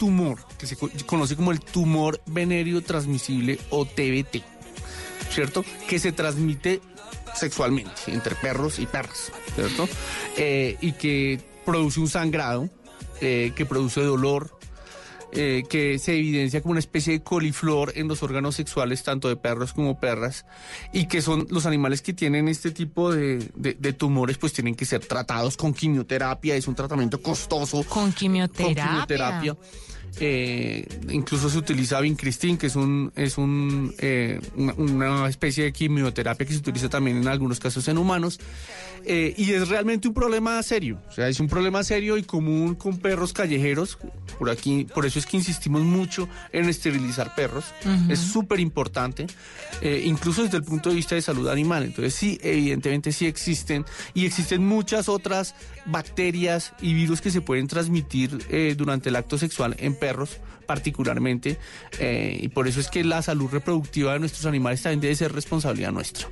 tumor, que se co- conoce como el tumor venéreo transmisible o TBT, ¿cierto? Que se transmite sexualmente entre perros y perras, ¿cierto? Eh, y que produce un sangrado, eh, que produce dolor, eh, que se evidencia como una especie de coliflor en los órganos sexuales tanto de perros como perras y que son los animales que tienen este tipo de, de- de tumores pues tienen que ser tratados con quimioterapia, es un tratamiento costoso Con quimioterapia. con quimioterapia. Eh, incluso se utiliza vincristin, que es un es un eh, una, una especie de quimioterapia que se utiliza también en algunos casos en humanos. Eh, y es realmente un problema serio. O sea, es un problema serio y común con perros callejeros. Por aquí, por eso es que insistimos mucho en esterilizar perros. Es súper importante, incluso desde el punto de vista de salud animal. Entonces, sí, evidentemente sí existen. Y existen muchas otras bacterias y virus que se pueden transmitir eh, durante el acto sexual en perros particularmente eh, y por eso es que la salud reproductiva de nuestros animales también debe ser responsabilidad nuestra.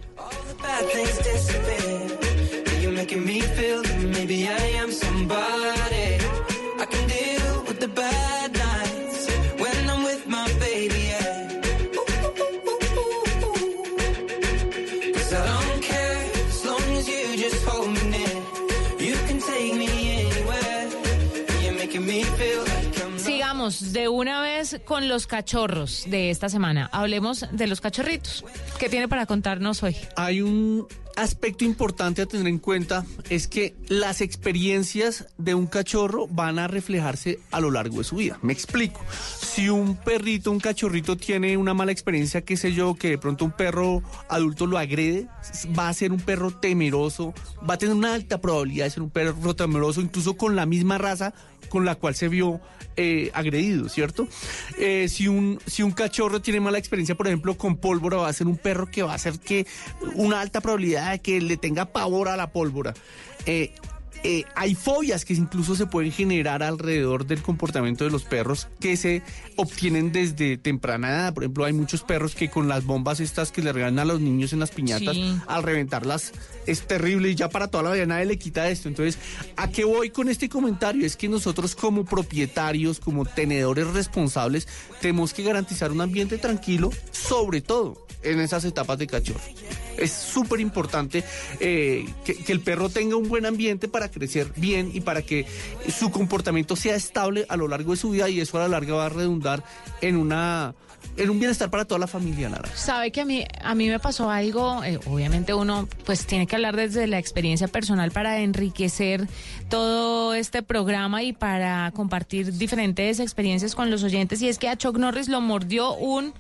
De una vez con los cachorros de esta semana. Hablemos de los cachorritos. ¿Qué tiene para contarnos hoy? Hay un aspecto importante a tener en cuenta, es que las experiencias de un cachorro van a reflejarse a lo largo de su vida. Me explico. Si un perrito, un cachorrito tiene una mala experiencia, qué sé yo, que de pronto un perro adulto lo agrede, va a ser un perro temeroso, va a tener una alta probabilidad de ser un perro temeroso, incluso con la misma raza con la cual se vio eh, agredido, ¿cierto? Eh, si, un, si un cachorro tiene mala experiencia, por ejemplo, con pólvora, va a ser un perro que va a hacer que una alta probabilidad de que le tenga pavor a la pólvora. Eh, eh, hay fobias que incluso se pueden generar alrededor del comportamiento de los perros que se obtienen desde temprana edad. Por ejemplo, hay muchos perros que con las bombas estas que le regalan a los niños en las piñatas, Sí. al reventarlas es terrible y ya para toda la vida nadie le quita esto. Entonces, ¿a qué voy con este comentario? Es que nosotros como propietarios, como tenedores responsables, tenemos que garantizar un ambiente tranquilo, sobre todo en esas etapas de cachorro. Es súper importante eh, que, que el perro tenga un buen ambiente para crecer bien y para que su comportamiento sea estable a lo largo de su vida y eso a la larga va a redundar en una en un bienestar para toda la familia, Lara. Sabe que a mí, a mí me pasó algo, eh, obviamente uno pues tiene que hablar desde la experiencia personal para enriquecer todo este programa y para compartir diferentes experiencias con los oyentes. Y es que a Chuck Norris lo mordió un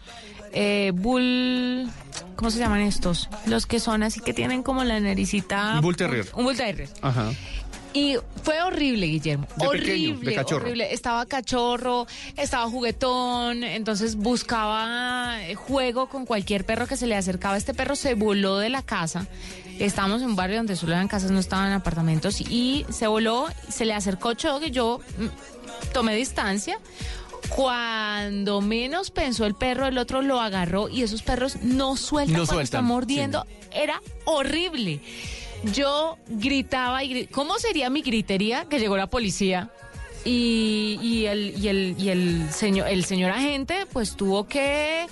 eh, bull... ¿Cómo se llaman estos? Los que son así que tienen como la naricita... Un bull terrier. Un bull terrier. Ajá. Y fue horrible, Guillermo. De horrible, pequeño, de cachorro. horrible. Estaba cachorro, estaba juguetón, entonces buscaba eh, juego con cualquier perro que se le acercaba. Este perro se voló de la casa. Estábamos en un barrio donde solo eran casas, no estaban apartamentos. Y se voló, se le acercó Chuck y yo mm, tomé distancia. Cuando menos pensó el perro, el otro lo agarró y esos perros no sueltan No cuando sueltan, están mordiendo. Era horrible. Yo gritaba y ¿Cómo sería mi gritería que llegó la policía? Y, y el, y el, y el señor, el señor agente, pues tuvo que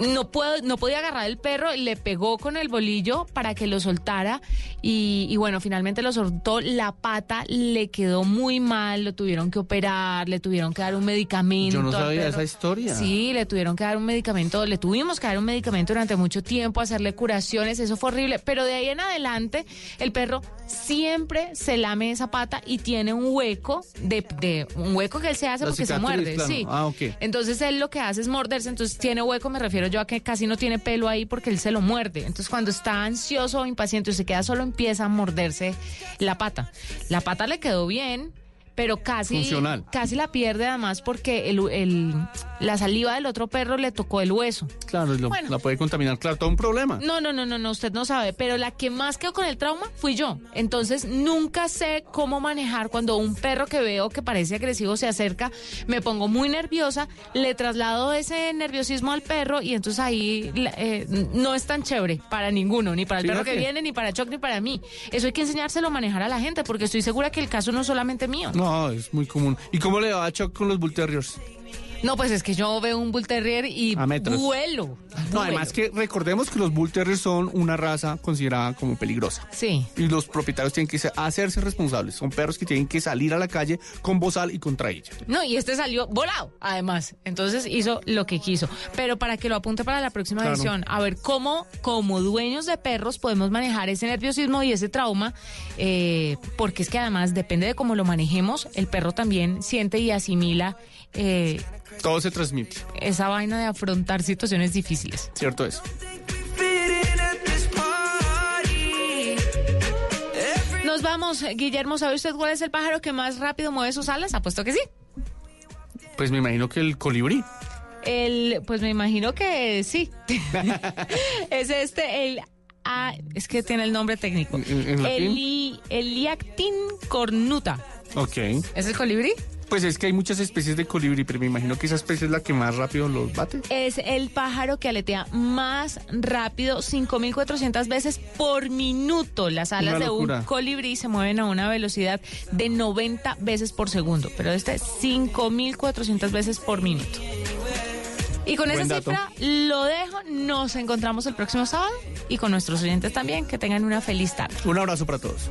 no puedo, no podía agarrar el perro, le pegó con el bolillo para que lo soltara y, y bueno, finalmente lo soltó, la pata le quedó muy mal, lo tuvieron que operar, le tuvieron que dar un medicamento. Yo no sabía esa historia. Sí, le tuvieron que dar un medicamento, le tuvimos que dar un medicamento durante mucho tiempo, hacerle curaciones, eso fue horrible, pero de ahí en adelante el perro siempre se lame esa pata y tiene un hueco de, de un hueco que él se hace La porque se muerde, claro. sí. Ah, ok. Entonces él lo que hace es morderse, entonces tiene hueco, me refiero yo a que casi no tiene pelo ahí porque él se lo muerde. Entonces cuando está ansioso o impaciente y se queda solo empieza a morderse la pata. La pata le quedó bien, pero casi, Funcional. casi la pierde además porque el, el- la saliva del otro perro le tocó el hueso. Claro, lo- Bueno. la puede contaminar, claro, todo un problema. No, no, no, no, no, usted no sabe, pero la que más quedó con el trauma fui yo. Entonces nunca sé cómo manejar cuando un perro que veo que parece agresivo se acerca, me pongo muy nerviosa, le traslado ese nerviosismo al perro y entonces ahí eh, no es tan chévere para ninguno, ni para el perro que viene, ni para Choc, ni para mí. Eso hay que enseñárselo a manejar a la gente porque estoy segura que el caso no es solamente mío. No, es muy común. ¿Y cómo le va a Chuck con los Bull Terriers? No, pues es que yo veo un Bull Terrier y A metros. vuelo. No, además que recordemos que los Bull Terriers son una raza considerada como peligrosa. Sí. Y los propietarios tienen que hacerse responsables. Son perros que tienen que salir a la calle con bozal y contra ella. No, y este salió volado, además. Entonces hizo lo que quiso. Pero para que lo apunte para la próxima Claro. edición, a ver cómo, como dueños de perros, podemos manejar ese nerviosismo y ese trauma, eh, porque es que además depende de cómo lo manejemos, el perro también siente y asimila eh, Todo se transmite, esa vaina de afrontar situaciones difíciles. ¿cierto es? Nos vamos, Guillermo, ¿sabe usted cuál es el pájaro que más rápido mueve sus alas? Apuesto que sí. Pues me imagino que el colibrí. El, pues me imagino que sí. es este, el. ah, es que tiene el nombre técnico. ¿En- en? Eli, Eliactin cornuta. Ok. ¿Es el colibrí? Pues es que hay muchas especies de colibrí, pero me imagino que esa especie es la que más rápido los bate. Es el pájaro que aletea más rápido, 5.400 veces por minuto. Las alas de un colibrí se mueven a una velocidad de 90 veces por segundo, pero este 5.400 veces por minuto. Y con Buen esa dato. cifra lo dejo. Nos encontramos el próximo sábado y con nuestros oyentes también. Que tengan una feliz tarde. Un abrazo para todos.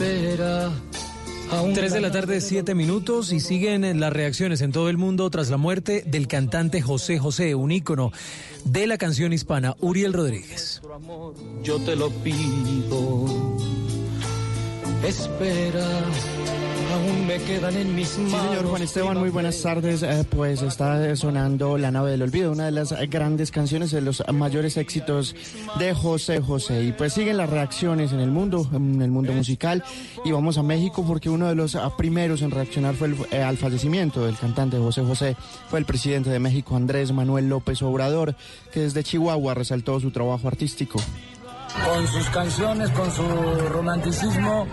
Espera. 3 de la tarde, 7 minutos y siguen las reacciones en todo el mundo tras la muerte del cantante José José, un ícono de la canción hispana, Uriel Rodríguez. yo te lo pido. Espera, aún me quedan en mis Sí, manos. señor Juan Esteban, muy buenas tardes. Eh, pues está sonando La nave del olvido, una de las grandes canciones de los mayores éxitos de José José. Y pues siguen las reacciones en el mundo, en el mundo musical. Y vamos a México porque uno de los primeros en reaccionar fue el- eh, al fallecimiento del cantante José José. Fue el presidente de México, Andrés Manuel López Obrador, que desde Chihuahua resaltó su trabajo artístico. Con sus canciones, con su romanticismo,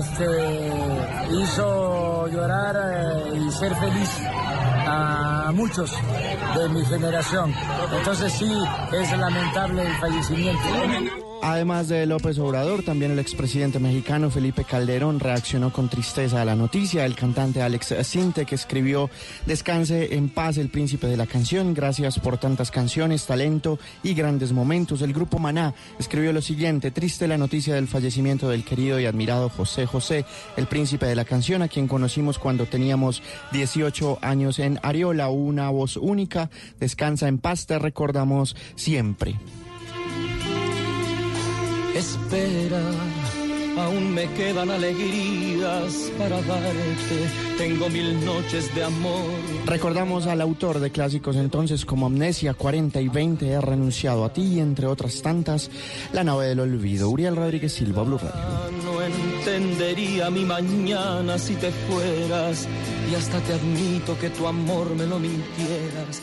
este, hizo llorar eh, y ser feliz a muchos de mi generación. Entonces sí, es lamentable el fallecimiento. Además de López Obrador, también el expresidente mexicano Felipe Calderón reaccionó con tristeza a la noticia. El cantante Alex Sinte, que escribió Descanse en paz, el príncipe de la canción. Gracias por tantas canciones, talento y grandes momentos. El grupo Maná escribió lo siguiente: Triste la noticia del fallecimiento del querido y admirado José José, el príncipe de la canción, a quien conocimos cuando teníamos 18 años en Ariola. Una voz única. Descansa en paz, te recordamos siempre. Espera, aún me quedan alegrías para darte. Tengo mil noches de amor. Recordamos al autor de clásicos entonces como Amnesia 40 y 20, He renunciado a ti y entre otras tantas, La nave del olvido. Uriel Rodríguez Silva, Blue Radio. No entendería mi mañana si te fueras. Y hasta te admito que tu amor me lo mintieras.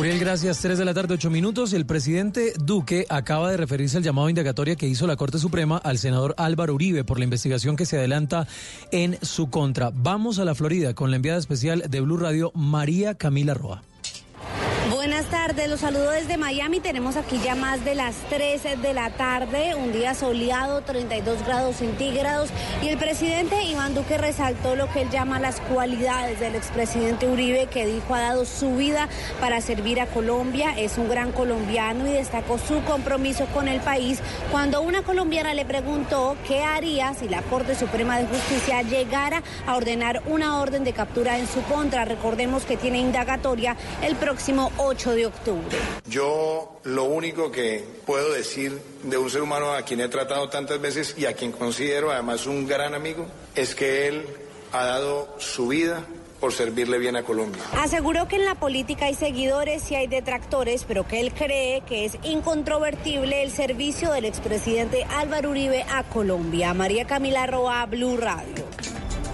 Uriel, gracias. 3 de la tarde, 8 minutos. El presidente Duque acaba de referirse al llamado indagatoria que hizo la Corte Suprema al senador Álvaro Uribe por la investigación que se adelanta en su contra. Vamos a la Florida con la enviada especial de Blue Radio, María Camila Roa. Buenas tardes. Tardes, los saludo desde Miami. Tenemos aquí ya más de las 3 de la tarde, un día soleado, 32 grados centígrados. Y el presidente Iván Duque resaltó lo que él llama las cualidades del expresidente Uribe, que dijo ha dado su vida para servir a Colombia. Es un gran colombiano y destacó su compromiso con el país cuando una colombiana le preguntó qué haría si la Corte Suprema de Justicia llegara a ordenar una orden de captura en su contra. Recordemos que tiene indagatoria el próximo 8 de octubre. Yo lo único que puedo decir de un ser humano a quien he tratado tantas veces y a quien considero además un gran amigo es que él ha dado su vida por servirle bien a Colombia. Aseguró que en la política hay seguidores y hay detractores, pero que él cree que es incontrovertible el servicio del expresidente Álvaro Uribe a Colombia. María Camila Roa, Blue Radio.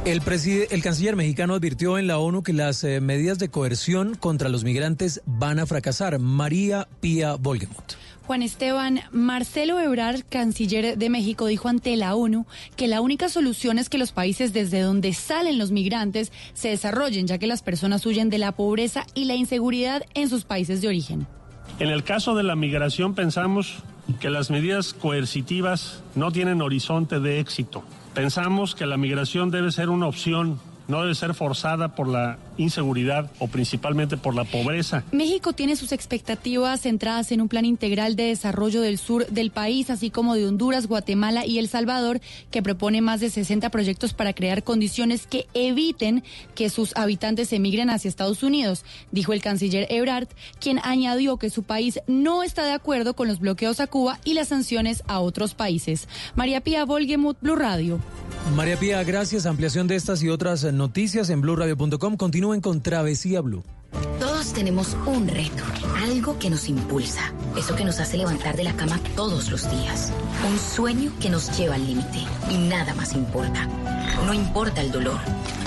El, el, canciller mexicano advirtió en la ONU que las eh, medidas de coerción contra los migrantes van a fracasar. María Pía Volgemuth. Juan Esteban, Marcelo Ebrard, canciller de México, dijo ante la ONU que la única solución es que los países desde donde salen los migrantes se desarrollen, ya que las personas huyen de la pobreza y la inseguridad en sus países de origen. En el caso de la migración pensamos que las medidas coercitivas no tienen horizonte de éxito. Pensamos que la migración debe ser una opción no debe ser forzada por la inseguridad o principalmente por la pobreza. México tiene sus expectativas centradas en un plan integral de desarrollo del sur del país, así como de Honduras, Guatemala y El Salvador, que propone más de 60 proyectos para crear condiciones que eviten que sus habitantes emigren hacia Estados Unidos, dijo el canciller Ebrard, quien añadió que su país no está de acuerdo con los bloqueos a Cuba y las sanciones a otros países. María Pía Volgemuth, Blue Radio. María Pía, gracias. Ampliación de estas y otras noticias en blueradio.com. Continúen con Travesía Blue. Todos tenemos un reto, algo que nos impulsa, eso que nos hace levantar de la cama todos los días, un sueño que nos lleva al límite y nada más importa. No importa el dolor,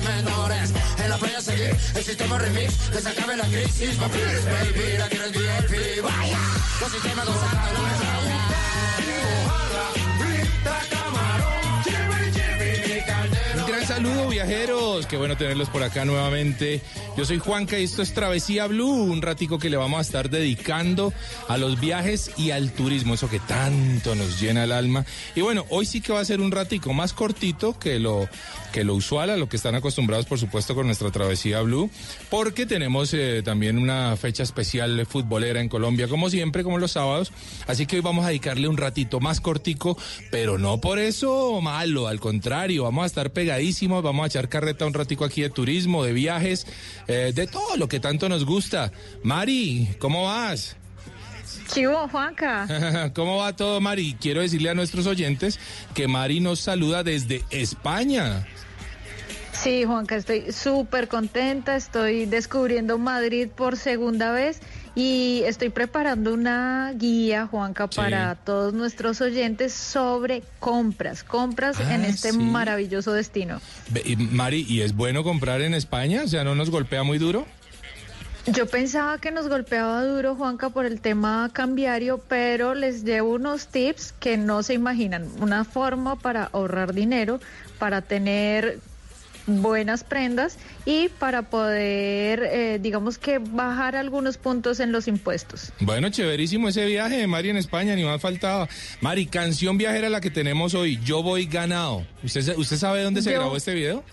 Menores. En la playa seguir el sistema remix, que se acabe la crisis. baby, la quiero VIP. Vaya, los sistemas gozando Un gran saludo, viajeros, qué bueno tenerlos por acá nuevamente. Yo soy Juanca y esto es Travesía Blue, un ratico que le vamos a estar dedicando a los viajes y al turismo, eso que tanto nos llena el alma. Y bueno, hoy sí que va a ser un ratico más cortito que lo que lo usual, a lo que están acostumbrados por supuesto con nuestra Travesía Blue, porque tenemos eh, también una fecha especial futbolera en Colombia, como siempre, como los sábados. Así que hoy vamos a dedicarle un ratito más cortico, pero no por eso malo, al contrario, vamos a estar pegadísimos, vamos a echar carreta un ratico aquí de turismo, de viajes, eh, de todo lo que tanto nos gusta. Mari, ¿cómo vas? Chivo, Juanca. ¿Cómo va todo, Mari? Quiero decirle a nuestros oyentes que Mari nos saluda desde España. Sí, Juanca, estoy súper contenta, estoy descubriendo Madrid por segunda vez y estoy preparando una guía, Juanca, para todos nuestros oyentes sobre compras, compras en Ah, este sí. maravilloso destino. Y, Mari, ¿y es bueno comprar en España? O sea, ¿no nos golpea muy duro? Yo pensaba que nos golpeaba duro, Juanca, por el tema cambiario, pero les llevo unos tips que no se imaginan. Una forma para ahorrar dinero, para tener buenas prendas y para poder, eh, digamos que, bajar algunos puntos en los impuestos. Bueno, chéverísimo ese viaje de Mari en España, ni más faltaba. Mari, canción viajera la que tenemos hoy, Yo Voy Ganado. ¿Usted, usted sabe dónde se Yo- grabó este video?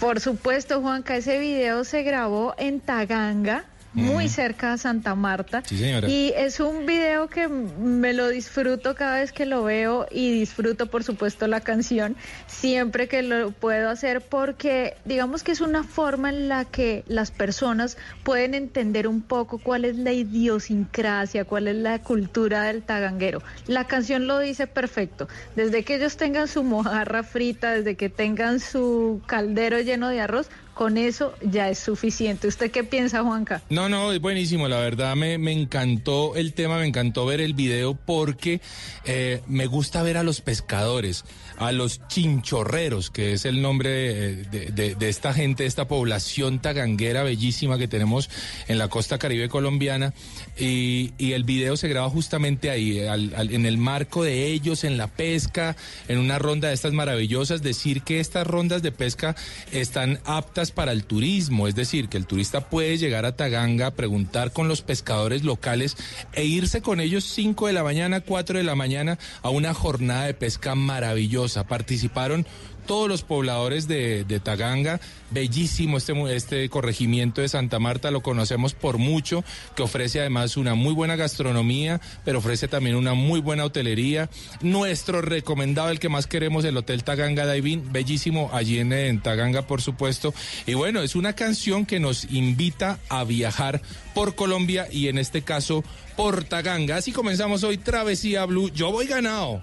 Por supuesto, Juanca, ese video se grabó en Taganga, muy cerca de Santa Marta. Sí, señora. Y es un video que me lo disfruto cada vez que lo veo y disfruto, por supuesto, la canción siempre que lo puedo hacer porque digamos que es una forma en la que las personas pueden entender un poco cuál es la idiosincrasia, cuál es la cultura del taganguero. La canción lo dice perfecto. Desde que ellos tengan su mojarra frita, desde que tengan su caldero lleno de arroz, con eso ya es suficiente. ¿Usted qué piensa, Juanca? No, no, es buenísimo, la verdad me, me encantó el tema, me encantó ver el video porque eh, me gusta ver a los pescadores, a los chinchorreros, que es el nombre de, de- esta gente, de esta población taganguera bellísima que tenemos en la costa caribe colombiana. Y, el video se graba justamente ahí, al- al- en el marco de ellos, en la pesca, en una ronda de estas maravillosas. Decir que estas rondas de pesca están aptas para el turismo, es decir, que el turista puede llegar a Taganga, preguntar con los pescadores locales e irse con ellos 5 de la mañana, 4 de la mañana a una jornada de pesca maravillosa. Participaron todos los pobladores de, Taganga. Bellísimo este, este corregimiento de Santa Marta, lo conocemos por mucho, que ofrece además una muy buena gastronomía, pero ofrece también una muy buena hotelería. Nuestro recomendado, el que más queremos, el Hotel Taganga Diving, bellísimo allí en, en Taganga, por supuesto. Y bueno, es una canción que nos invita a viajar por Colombia y en este caso por Taganga. Así comenzamos hoy Travesía Blue. Yo voy ganado.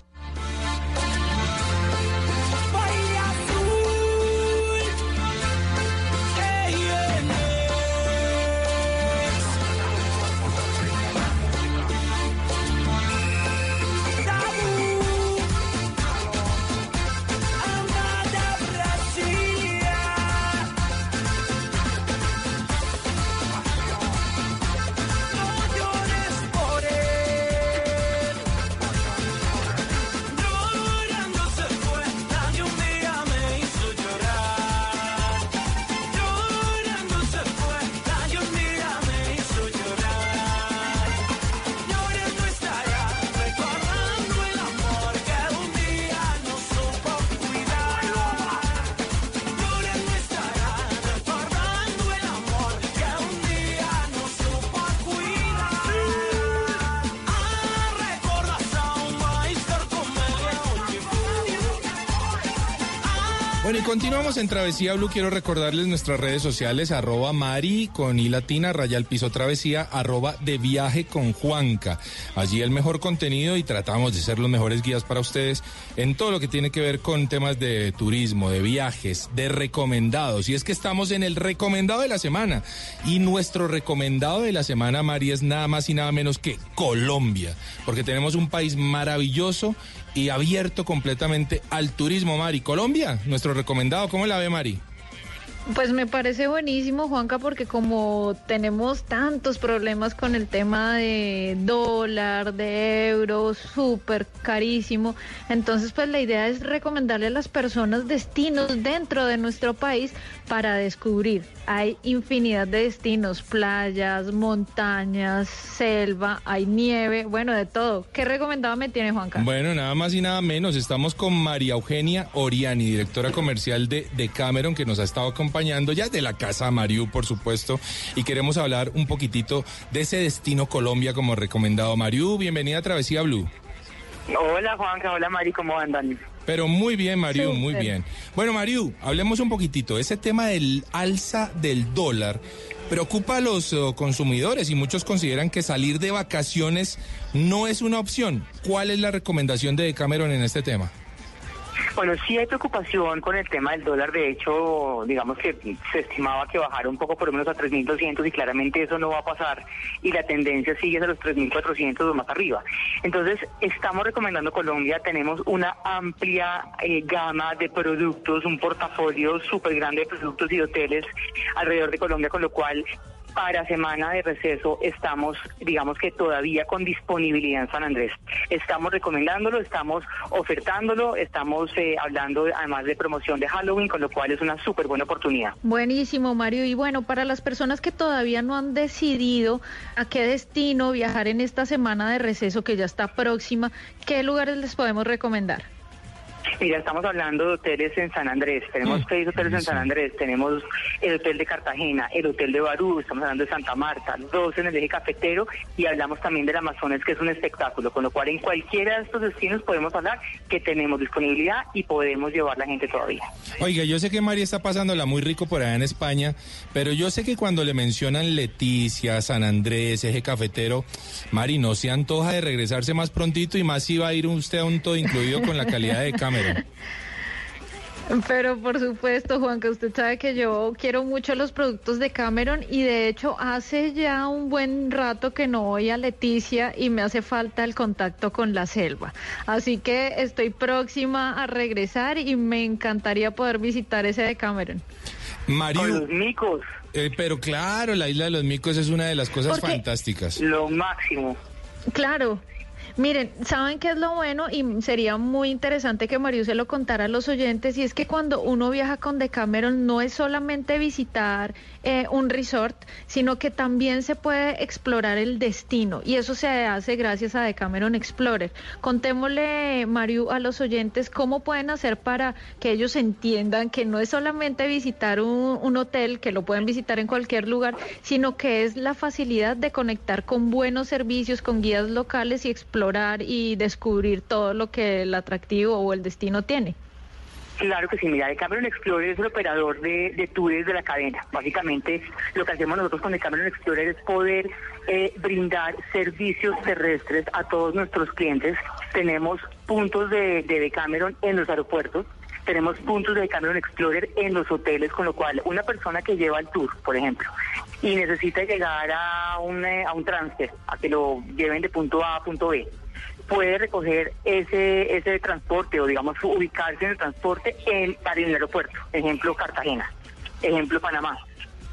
Bueno, y continuamos en Travesía Blue. Quiero recordarles nuestras redes sociales, arroba Mari con I latina, raya al piso travesía, arroba de viaje con Juanca. Allí el mejor contenido y tratamos de ser los mejores guías para ustedes en todo lo que tiene que ver con temas de turismo, de viajes, de recomendados. Y es que estamos en el recomendado de la semana. Y nuestro recomendado de la semana, Mari, es nada más y nada menos que Colombia. Porque tenemos un país maravilloso y abierto completamente al turismo, Mari. Colombia, nuestro recomendado, ¿cómo la ve, Mari? Pues me parece buenísimo, Juanca, porque como tenemos tantos problemas con el tema de dólar, de euros, súper carísimo, entonces pues la idea es recomendarle a las personas destinos dentro de nuestro país para descubrir. Hay infinidad de destinos, playas, montañas, selva, hay nieve, bueno, de todo. ¿Qué recomendado me tiene Juanca? Bueno, nada más y nada menos, estamos con María Eugenia Oriani, directora comercial de, de Cameron, que nos ha estado acompañando ya de la casa Mariu, por supuesto, y queremos hablar un poquitito de ese destino Colombia como recomendado. Mariu, bienvenida a Travesía Blue. Hola Juanca, hola Mari, ¿cómo andan? Pero muy bien, Mariu, muy bien. Bueno, Mariu, hablemos un poquitito. Ese tema del alza del dólar preocupa a los eh, consumidores y muchos consideran que salir de vacaciones no es una opción. ¿Cuál es la recomendación de Cameron en este tema? Bueno, sí hay preocupación con el tema del dólar. De hecho, digamos que se estimaba que bajara un poco por lo menos a 3.200 y claramente eso no va a pasar y la tendencia sigue a los 3.400 o más arriba. Entonces, estamos recomendando Colombia. Tenemos una amplia eh, gama de productos, un portafolio súper grande de productos y hoteles alrededor de Colombia, con lo cual para semana de receso estamos, digamos que todavía con disponibilidad en San Andrés. Estamos recomendándolo, estamos ofertándolo, estamos eh, hablando además de promoción de Halloween, con lo cual es una súper buena oportunidad. Buenísimo, Mario. Y bueno, para las personas que todavía no han decidido a qué destino viajar en esta semana de receso que ya está próxima, ¿qué lugares les podemos recomendar? Mira, estamos hablando de hoteles en San Andrés. Tenemos seis hoteles en San Andrés. Tenemos el hotel de Cartagena, el hotel de Barú, estamos hablando de Santa Marta, dos en el eje cafetero y hablamos también del Amazonas, que es un espectáculo. Con lo cual, en cualquiera de estos destinos podemos hablar que tenemos disponibilidad y podemos llevar la gente todavía. Oiga, yo sé que María está pasándola muy rico por allá en España, pero yo sé que cuando le mencionan Leticia, San Andrés, eje cafetero, Mari, no se antoja de regresarse más prontito y más si va a ir usted a un todo incluido con la calidad de Cameron. Pero por supuesto, Juan, que usted sabe que yo quiero mucho los productos de Cameron y de hecho hace ya un buen rato que no voy a Leticia y me hace falta el contacto con la selva. Así que estoy próxima a regresar y me encantaría poder visitar ese de Cameron. Mariu, Con los micos, eh, pero claro, la isla de los micos es una de las cosas Porque- fantásticas. lo máximo. Claro. Miren, ¿saben qué es lo bueno? Y sería muy interesante que Mario se lo contara a los oyentes, y es que cuando uno viaja con Decameron no es solamente visitar eh, un resort, sino que también se puede explorar el destino, y eso se hace gracias a Decameron Explorer. Contémosle, Mario, a los oyentes cómo pueden hacer para que ellos entiendan que no es solamente visitar un, un hotel, que lo pueden visitar en cualquier lugar, sino que es la facilidad de conectar con buenos servicios, con guías locales y explorar y descubrir todo lo que el atractivo o el destino tiene. Claro que sí, mira, Decameron Explorer es el operador de, de tours de la cadena. Básicamente, lo que hacemos nosotros con Decameron Explorer es poder eh, brindar servicios terrestres a todos nuestros clientes. Tenemos puntos de, de Decameron en los aeropuertos, tenemos puntos de Decameron Explorer en los hoteles, con lo cual una persona que lleva el tour, por ejemplo, y necesita llegar a un, eh, a un transfer, a que lo lleven de punto A a punto B, puede recoger ese ese transporte o digamos ubicarse en el transporte en, en el aeropuerto, ejemplo Cartagena, ejemplo Panamá.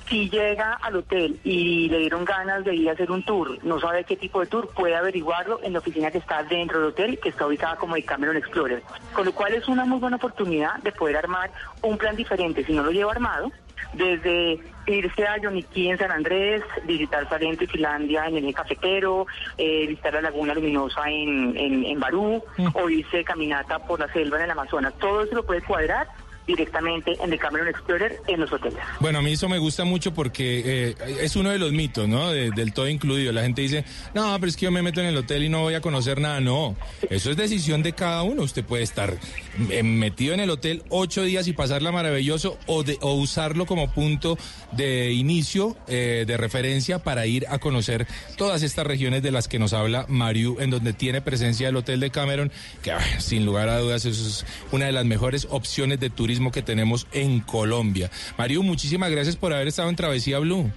Si llega al hotel y le dieron ganas de ir a hacer un tour, no sabe qué tipo de tour, puede averiguarlo en la oficina que está dentro del hotel, que está ubicada como el Cameron Explorer. Con lo cual es una muy buena oportunidad de poder armar un plan diferente. Si no lo lleva armado, desde irse a Yoniquí en San Andrés, visitar Salento y Finlandia en el eje cafetero, eh, visitar la Laguna Luminosa en, en, en Barú, o irse de caminata por la selva en el Amazonas. Todo eso lo puede cuadrar directamente en el Cameron Explorer en los hoteles. Bueno, a mí eso me gusta mucho porque eh, es uno de los mitos, ¿no? De- del todo incluido. La gente dice, no, pero es que yo me meto en el hotel y no voy a conocer nada. No, eso es decisión de cada uno. Usted puede estar eh, metido en el hotel ocho días y pasarla maravilloso o, de, o usarlo como punto de inicio, eh, de referencia para ir a conocer todas estas regiones de las que nos habla Mariu, en donde tiene presencia el Hotel de Cameron, que ah, sin lugar a dudas es una de las mejores opciones de turismo que tenemos en Colombia. Mariu, muchísimas gracias por haber estado en Travesía Blue.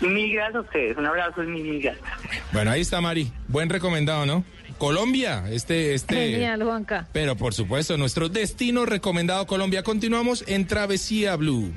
Mil gracias a ustedes, un abrazo y mil, mil gracias. Bueno, ahí está Mari, buen recomendado, ¿no? Colombia, este, este. Genial, Juanca. Pero por supuesto, nuestro destino recomendado Colombia. Continuamos en Travesía Blue.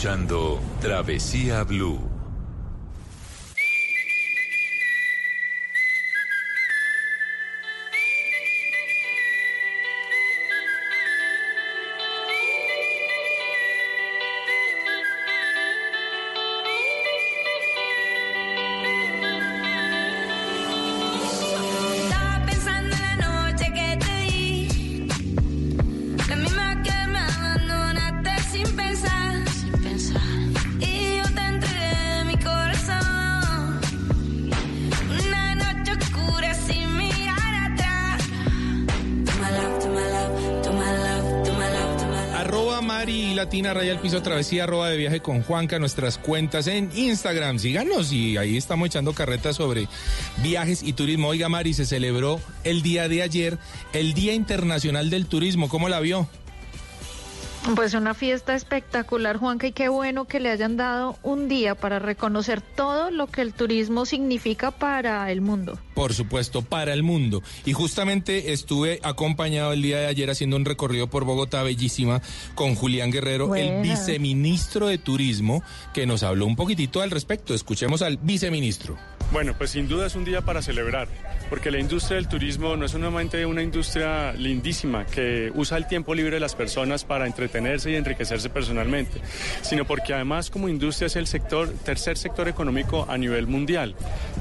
Escuchando Travesía Blue. Latina Raya al Piso Travesía, arroba de viaje con Juanca, nuestras cuentas en Instagram. Síganos y ahí estamos echando carretas sobre viajes y turismo. Oiga, Mari, se celebró el día de ayer el Día Internacional del Turismo. ¿Cómo la vio? Pues una fiesta espectacular, Juanca, y qué bueno que le hayan dado un día para reconocer todo lo que el turismo significa para el mundo. Por supuesto, para el mundo. Y justamente estuve acompañado el día de ayer haciendo un recorrido por Bogotá bellísima con Julián Guerrero, el viceministro de Turismo, que nos habló un poquitito al respecto. Escuchemos al viceministro. Bueno, pues sin duda es un día para celebrar, porque la industria del turismo no es solamente una industria lindísima que usa el tiempo libre de las personas para entretenerse y enriquecerse personalmente, sino porque además como industria es el sector, tercer sector económico a nivel mundial.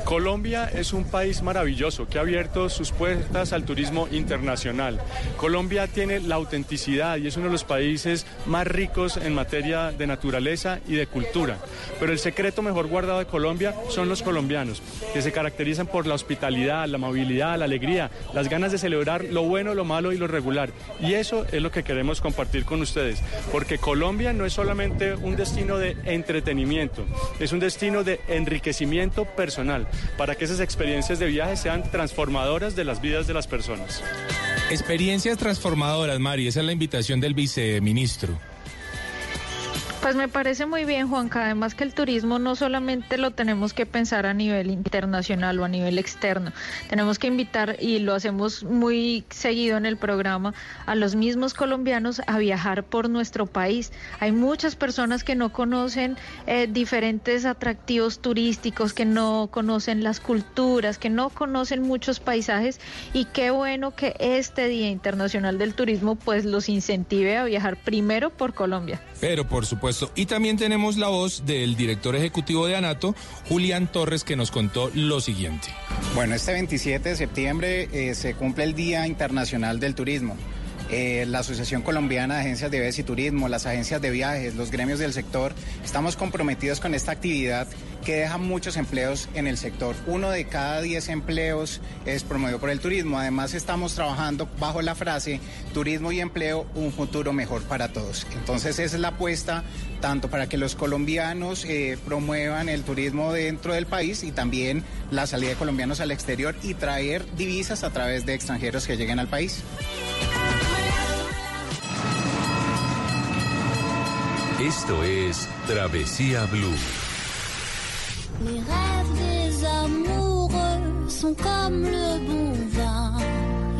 Colombia es un país maravilloso que ha abierto sus puertas al turismo internacional. Colombia tiene la autenticidad y es uno de los países más ricos en materia de naturaleza y de cultura. Pero el secreto mejor guardado de Colombia son los colombianos, que se caracterizan por la hospitalidad, la amabilidad, la alegría, las ganas de celebrar lo bueno, lo malo y lo regular. Y eso es lo que queremos compartir con ustedes, porque Colombia no es solamente un destino de entretenimiento, es un destino de enriquecimiento personal, para que esas experiencias de viaje sean transformadoras de las vidas de las personas. Experiencias transformadoras, Mari, esa es la invitación del viceministro. Pues me parece muy bien, Juanca. Además que el turismo no solamente lo tenemos que pensar a nivel internacional o a nivel externo. Tenemos que invitar, y lo hacemos muy seguido en el programa, a los mismos colombianos a viajar por nuestro país. Hay muchas personas que no conocen eh, diferentes atractivos turísticos, que no conocen las culturas, que no conocen muchos paisajes. Y qué bueno que este Día Internacional del Turismo pues los incentive a viajar primero por Colombia. Pero por supuesto. Y también tenemos la voz del director ejecutivo de ANATO, Julián Torres, que nos contó lo siguiente. Bueno, este 27 de septiembre eh, se cumple el Día Internacional del Turismo. Eh, la Asociación Colombiana de Agencias de Viajes y Turismo, las agencias de viajes, los gremios del sector, estamos comprometidos con esta actividad que deja muchos empleos en el sector. Uno de cada diez empleos es promovido por el turismo. Además, estamos trabajando bajo la frase turismo y empleo, un futuro mejor para todos. Entonces, esa es la apuesta tanto para que los colombianos eh, promuevan el turismo dentro del país y también la salida de colombianos al exterior y traer divisas a través de extranjeros que lleguen al país. Esto es Blue. Les rêves des amoureux sont comme le bon vin.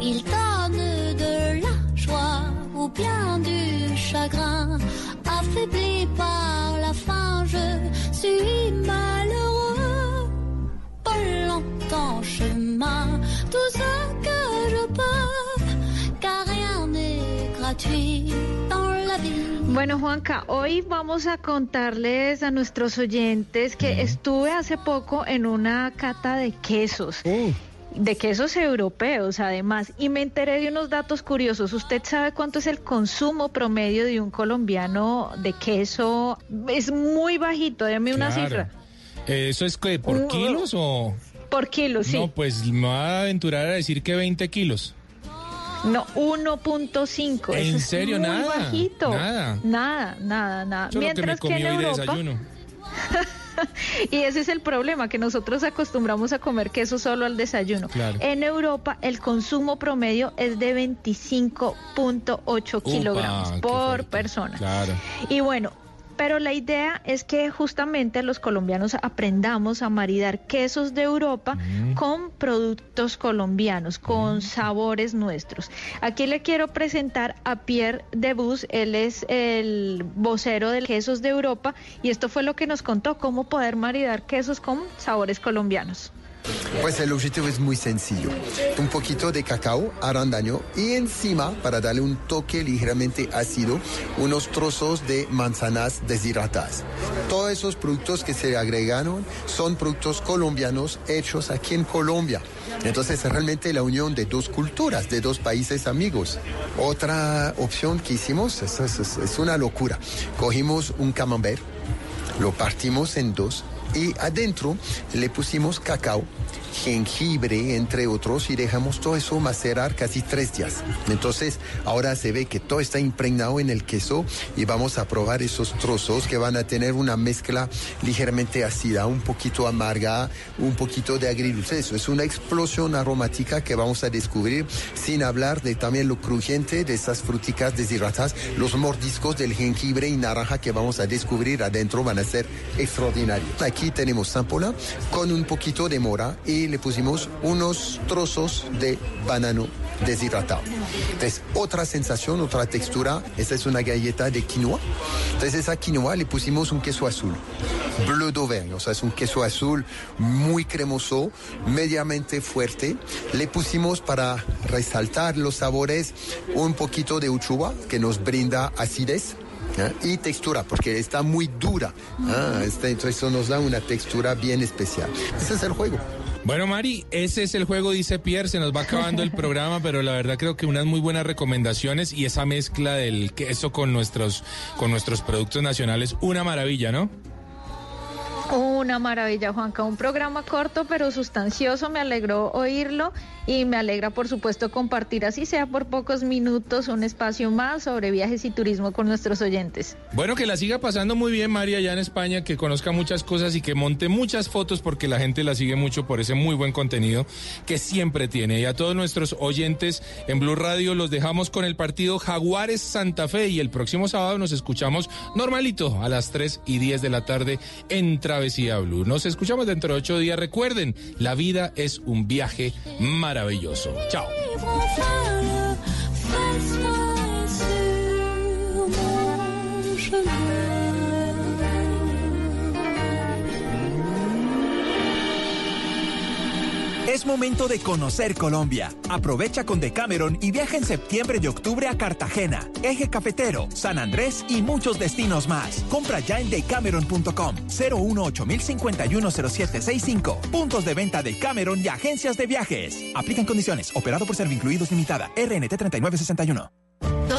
Ils donnent de la joie ou bien du chagrin. Affaibli par la faim, je suis malheureux. Pas longtemps chemin, tout ce que je peux, Bueno, Juanca, hoy vamos a contarles a nuestros oyentes que estuve hace poco en una cata de quesos. De quesos europeos, además, y me enteré de unos datos curiosos. ¿Usted sabe cuánto es el consumo promedio de un colombiano de queso? Es muy bajito, déme una Claro. cifra. ¿Eso es que por kilos o...? Por kilo, sí. No, pues me voy a aventurar a decir que 20 kilos. No, 1.5. ¿En Eso es serio? muy Nada, bajito. nada. Nada, nada, nada. Es que me Mientras que, en de Europa, y ese es el problema, que nosotros acostumbramos a comer queso solo al desayuno. Claro. En Europa el consumo promedio es de 25.8 kilogramos por persona. Claro. Y bueno, pero la idea es que justamente los colombianos aprendamos a maridar quesos de Europa con productos colombianos, con sabores nuestros. Aquí le quiero presentar a Pierre Debus, él es el vocero de quesos de Europa y esto fue lo que nos contó, cómo poder maridar quesos con sabores colombianos. Pues el objetivo es muy sencillo. Un poquito de cacao, arandaño y encima, para darle un toque ligeramente ácido, unos trozos de manzanas deshidratadas. Todos esos productos que se agregaron son productos colombianos hechos aquí en Colombia. Entonces es realmente la unión de dos culturas, de dos países amigos. Otra opción que hicimos es- es una locura. Cogimos un camembert, lo partimos en dos y adentro le pusimos cacao, jengibre, entre otros, y dejamos todo eso macerar casi tres días. Entonces, ahora se ve que todo está impregnado en el queso y vamos a probar esos trozos que van a tener una mezcla ligeramente ácida, un poquito amarga, un poquito de agridulce. Eso es una explosión aromática que vamos a descubrir, sin hablar de también lo crujiente de esas fruticas deshidratadas, los mordiscos del jengibre y naranja que vamos a descubrir adentro van a ser extraordinarios. Aquí tenemos zampola con un poquito de mora y le pusimos unos trozos de banano deshidratado. Entonces, otra sensación, otra textura, esta es una galleta de quinoa. Entonces, esa quinoa le pusimos un queso azul, bleu d'Auvergne, o sea, es un queso azul muy cremoso, mediamente fuerte. Le pusimos para resaltar los sabores un poquito de uchuva que nos brinda acidez. ¿eh? Y textura, porque está muy dura. Ah, este- entonces eso nos da una textura bien especial. Ese es el juego. Bueno, Mari, ese es el juego, dice Pierre. Se nos va acabando el programa, pero la verdad creo que unas muy buenas recomendaciones y esa mezcla del queso con nuestros, con nuestros productos nacionales, una maravilla, ¿no? Una maravilla, Juanca. Un programa corto pero sustancioso. Me alegró oírlo y me alegra, por supuesto, compartir, así sea por pocos minutos, un espacio más sobre viajes y turismo con nuestros oyentes. Bueno, que la siga pasando muy bien, María, allá en España, que conozca muchas cosas y que monte muchas fotos porque la gente la sigue mucho por ese muy buen contenido que siempre tiene. Y a todos nuestros oyentes en Blue Radio los dejamos con el partido Jaguares Santa Fe y el próximo sábado nos escuchamos normalito a las 3 y 10 de la tarde en Travesía Nos escuchamos dentro de ocho días. Recuerden, la vida es un viaje maravilloso. Chao. Es momento de conocer Colombia. Aprovecha con Decameron y viaja en septiembre y octubre a Cartagena, Eje Cafetero, San Andrés y muchos destinos más. Compra ya en decameron.com 018-051-0765. Puntos de venta de Cameron y agencias de viajes. Aplican condiciones. Operado por Servincluidos Limitada. RNT 3961.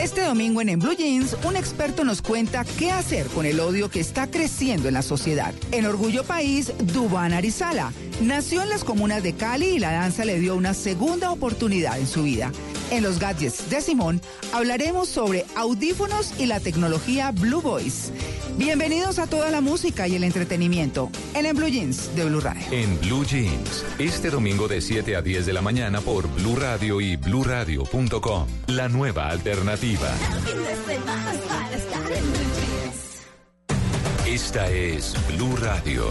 Este domingo en En Blue Jeans, un experto nos cuenta qué hacer con el odio que está creciendo en la sociedad. En Orgullo País, Dubán Arizala nació en las comunas de Cali y la danza le dio una segunda oportunidad en su vida. En los gadgets de Simón hablaremos sobre audífonos y la tecnología Blue Voice. Bienvenidos a toda la música y el entretenimiento en En Blue Jeans de Blue Radio. En Blue Jeans, este domingo de 7 a 10 de la mañana por Blue Radio y bluradio.com. La nueva alternativa. Esta es Blue Radio.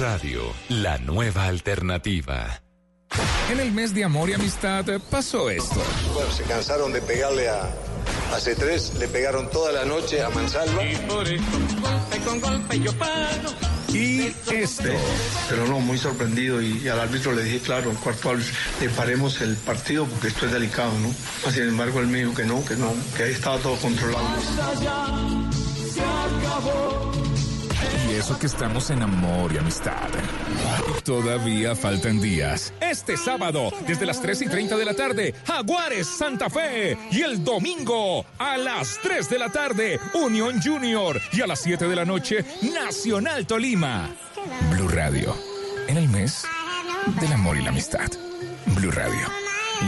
Radio, la nueva alternativa. En el mes de amor y amistad eh, pasó esto. Bueno, se cansaron de pegarle a, a C3, le pegaron toda la noche a Mansalva. Y por eso, golpe con golpe yo paro. Y esto. Pero no, muy sorprendido y, al árbitro le dije, claro, cuarto árbitro, le paremos el partido porque esto es delicado, ¿no? Ah, Sin embargo, él me dijo que no, que no, que ahí estaba todo controlado. Y eso que estamos en amor y amistad. Todavía faltan días. Este sábado, desde las 3 y 30 de la tarde, Jaguares Santa Fe. Y el domingo, a las 3 de la tarde, Unión Junior. Y a las 7 de la noche, Nacional Tolima. Blue Radio, en el mes del amor y la amistad. Blue Radio,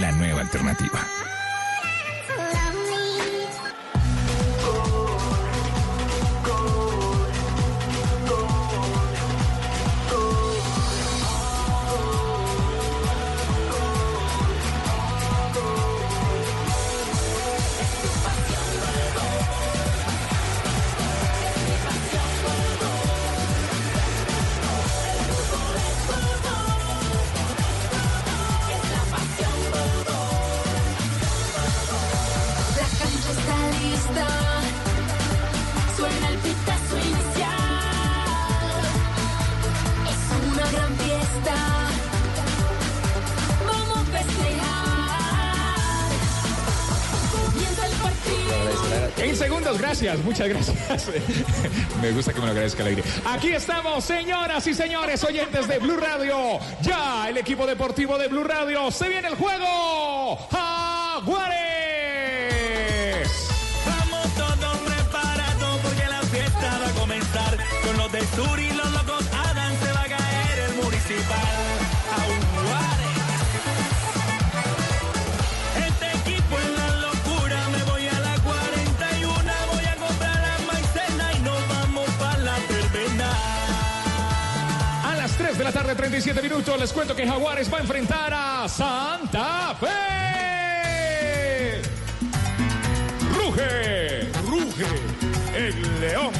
la nueva alternativa. En segundos, gracias, muchas gracias. Me gusta que me lo agradezca alegre. Aquí estamos, señoras y señores, oyentes de Blue Radio. Ya el equipo deportivo de Blue Radio. Se viene el juego. Jaguares. Vamos todos preparados porque la fiesta va a comenzar. Con los del sur y los locos Adam se va a caer el municipal. Aguare. Tarde, 37 minutos, les cuento que Jaguares va a enfrentar a Santa Fe. Ruge, ruge, el león.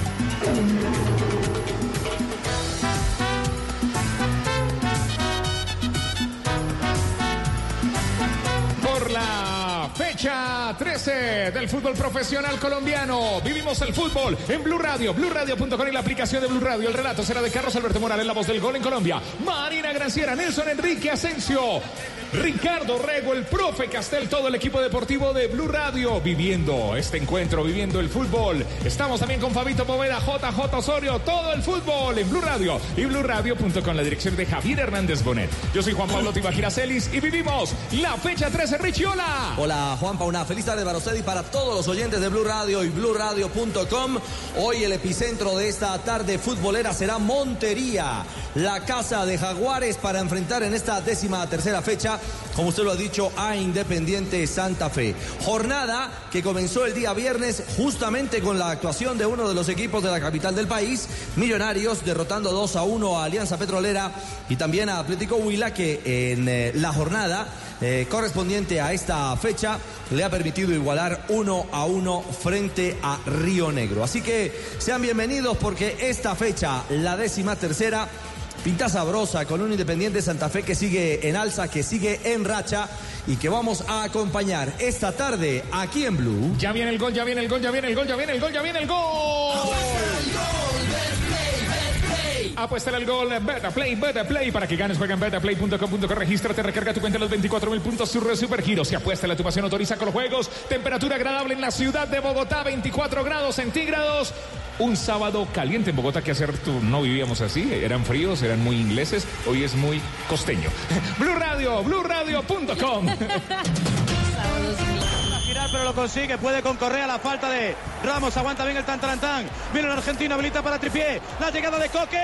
13 del fútbol profesional colombiano. Vivimos el fútbol en Blue Radio, BlueRadio.com y la aplicación de Blue Radio. El relato será de Carlos Alberto Morales, la voz del gol en Colombia. Marina Granciera, Nelson Enrique Asensio, Ricardo Rego, el profe Castel, todo el equipo deportivo de Blue Radio. Viviendo este encuentro, viviendo el fútbol. Estamos también con Fabito Poveda, JJ Osorio, todo el fútbol en Blue Radio y BlueRadio.com, la dirección de Javier Hernández Bonet. Yo soy Juan Pablo Tibaquira Celis y vivimos la fecha 13. Richiola. Hola Juanpa, una feliz tarde para usted y para todos los oyentes de Blue Radio y BlueRadio.com. Hoy el epicentro de esta tarde futbolera será Montería, la casa de Jaguares para enfrentar en esta décima tercera fecha, como usted lo ha dicho, a Independiente Santa Fe. Jornada que comenzó el día viernes justamente con la actuación de uno de los equipos de la capital del país, Millonarios, derrotando 2 a 1 a Alianza Petrolera y también a Atlético Huila, que en eh, la jornada eh, correspondiente a esta fecha le ha permitido igualar uno a uno frente a Río Negro. Así que sean bienvenidos porque esta fecha, la décima tercera, pinta sabrosa con un Independiente Santa Fe que sigue en alza, que sigue en racha y que vamos a acompañar esta tarde aquí en Blue. Ya viene el gol, ya viene el gol, ya viene el gol, ya viene el gol, ya viene el gol. Apuesta al gol, Beta Play, Beta Play. Para que ganes, juega en betaplay.com.co. Regístrate, recarga tu cuenta los 24 mil puntos. Sur Super Giro. Si apuesta la tu pasión, autoriza con los juegos. Temperatura agradable en la ciudad de Bogotá, 24 grados centígrados. Un sábado caliente en Bogotá, que hacer tú no vivíamos así. Eran fríos, eran muy ingleses. Hoy es muy costeño. Blue Radio, BlueRadio.com. girar, pero lo consigue. Puede con Correa la falta de Ramos. Aguanta bien el tantarantán. Viene el argentino, habilita para Tripié. La llegada de Coque.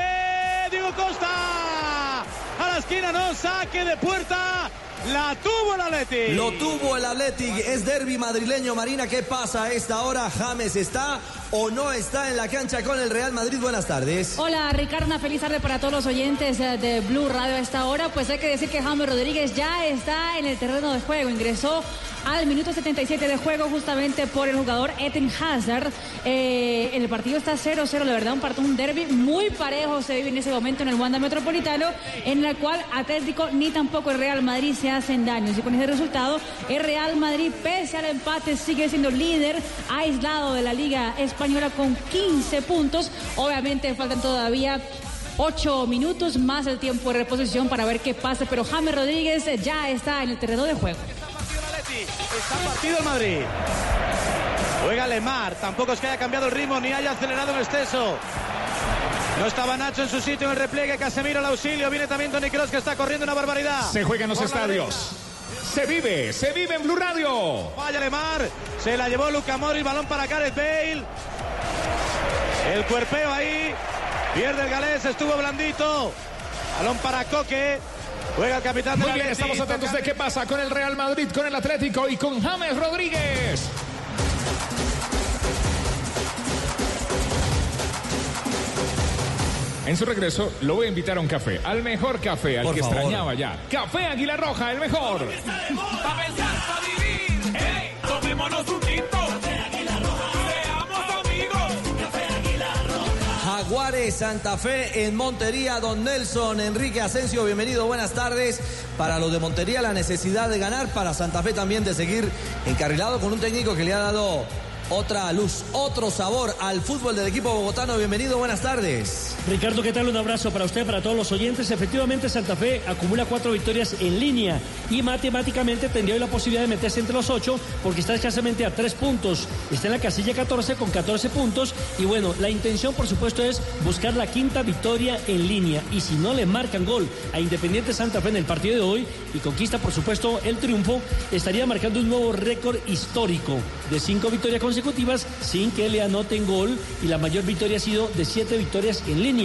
Diego Costa. A la esquina, no. Saque de puerta. La tuvo el Atleti. Lo tuvo el Athletic, es derby madrileño. Marina, ¿qué pasa a esta hora? ¿James está o no está en la cancha con el Real Madrid? Buenas tardes. Hola Ricardo, una feliz tarde para todos los oyentes eh, de Blue Radio a esta hora. Pues hay que decir que James Rodríguez ya está en el terreno de juego. Ingresó al minuto 77 de juego justamente por el jugador Eden Hazard. Eh, el partido está 0-0, de verdad, un partido, un derby muy parejo se vive en ese momento en el Wanda Metropolitano, en el cual Atlético ni tampoco el Real Madrid se hacen daños. Y con ese resultado, el Real Madrid, pese al empate, sigue siendo líder aislado de la Liga Española con 15 puntos. Obviamente faltan todavía 8 minutos más el tiempo de reposición para ver qué pasa, pero James Rodríguez ya está en el terreno de juego. Está partido el Madrid. Juega Lemar. Tampoco es que haya cambiado el ritmo ni haya acelerado en exceso. No estaba Nacho en su sitio en el repliegue. Casemiro al auxilio. Viene también Toni Kroos que está corriendo una barbaridad. Se juega en los Por la estadios. Se vive, se vive en Blue Radio. Falla Lemar. Se la llevó Luca Mori. Balón para Gareth Bale. El cuerpeo ahí. Pierde el galés. Estuvo blandito. Balón para Coque. Juega el capitán Muy bien, Atleti. estamos atentos de qué pasa con el Real Madrid, con el Atlético y con James Rodríguez. En su regreso lo voy a invitar a un café, al mejor café, al Por que favor. extrañaba ya. Café Águila Roja, el mejor. Pa' pensar, pa' vivir. ¡Ey! Tomémonos un tinto. Seamos amigos. Jaguares Santa Fe en Montería, don Nelson Enrique Asensio, bienvenido, buenas tardes. Para los de Montería la necesidad de ganar, para Santa Fe también de seguir encarrilado con un técnico que le ha dado otra luz, otro sabor al fútbol del equipo bogotano. Bienvenido, buenas tardes. Ricardo, ¿qué tal? Un abrazo para usted, para todos los oyentes. Efectivamente, Santa Fe acumula cuatro victorias en línea y matemáticamente tendría hoy la posibilidad de meterse entre los ocho porque está escasamente a tres puntos. Está en la casilla 14 con 14 puntos y bueno, la intención por supuesto es buscar la quinta victoria en línea y si no le marcan gol a Independiente Santa Fe en el partido de hoy y conquista por supuesto el triunfo, estaría marcando un nuevo récord histórico de cinco victorias consecutivas sin que le anoten gol y la mayor victoria ha sido de siete victorias en línea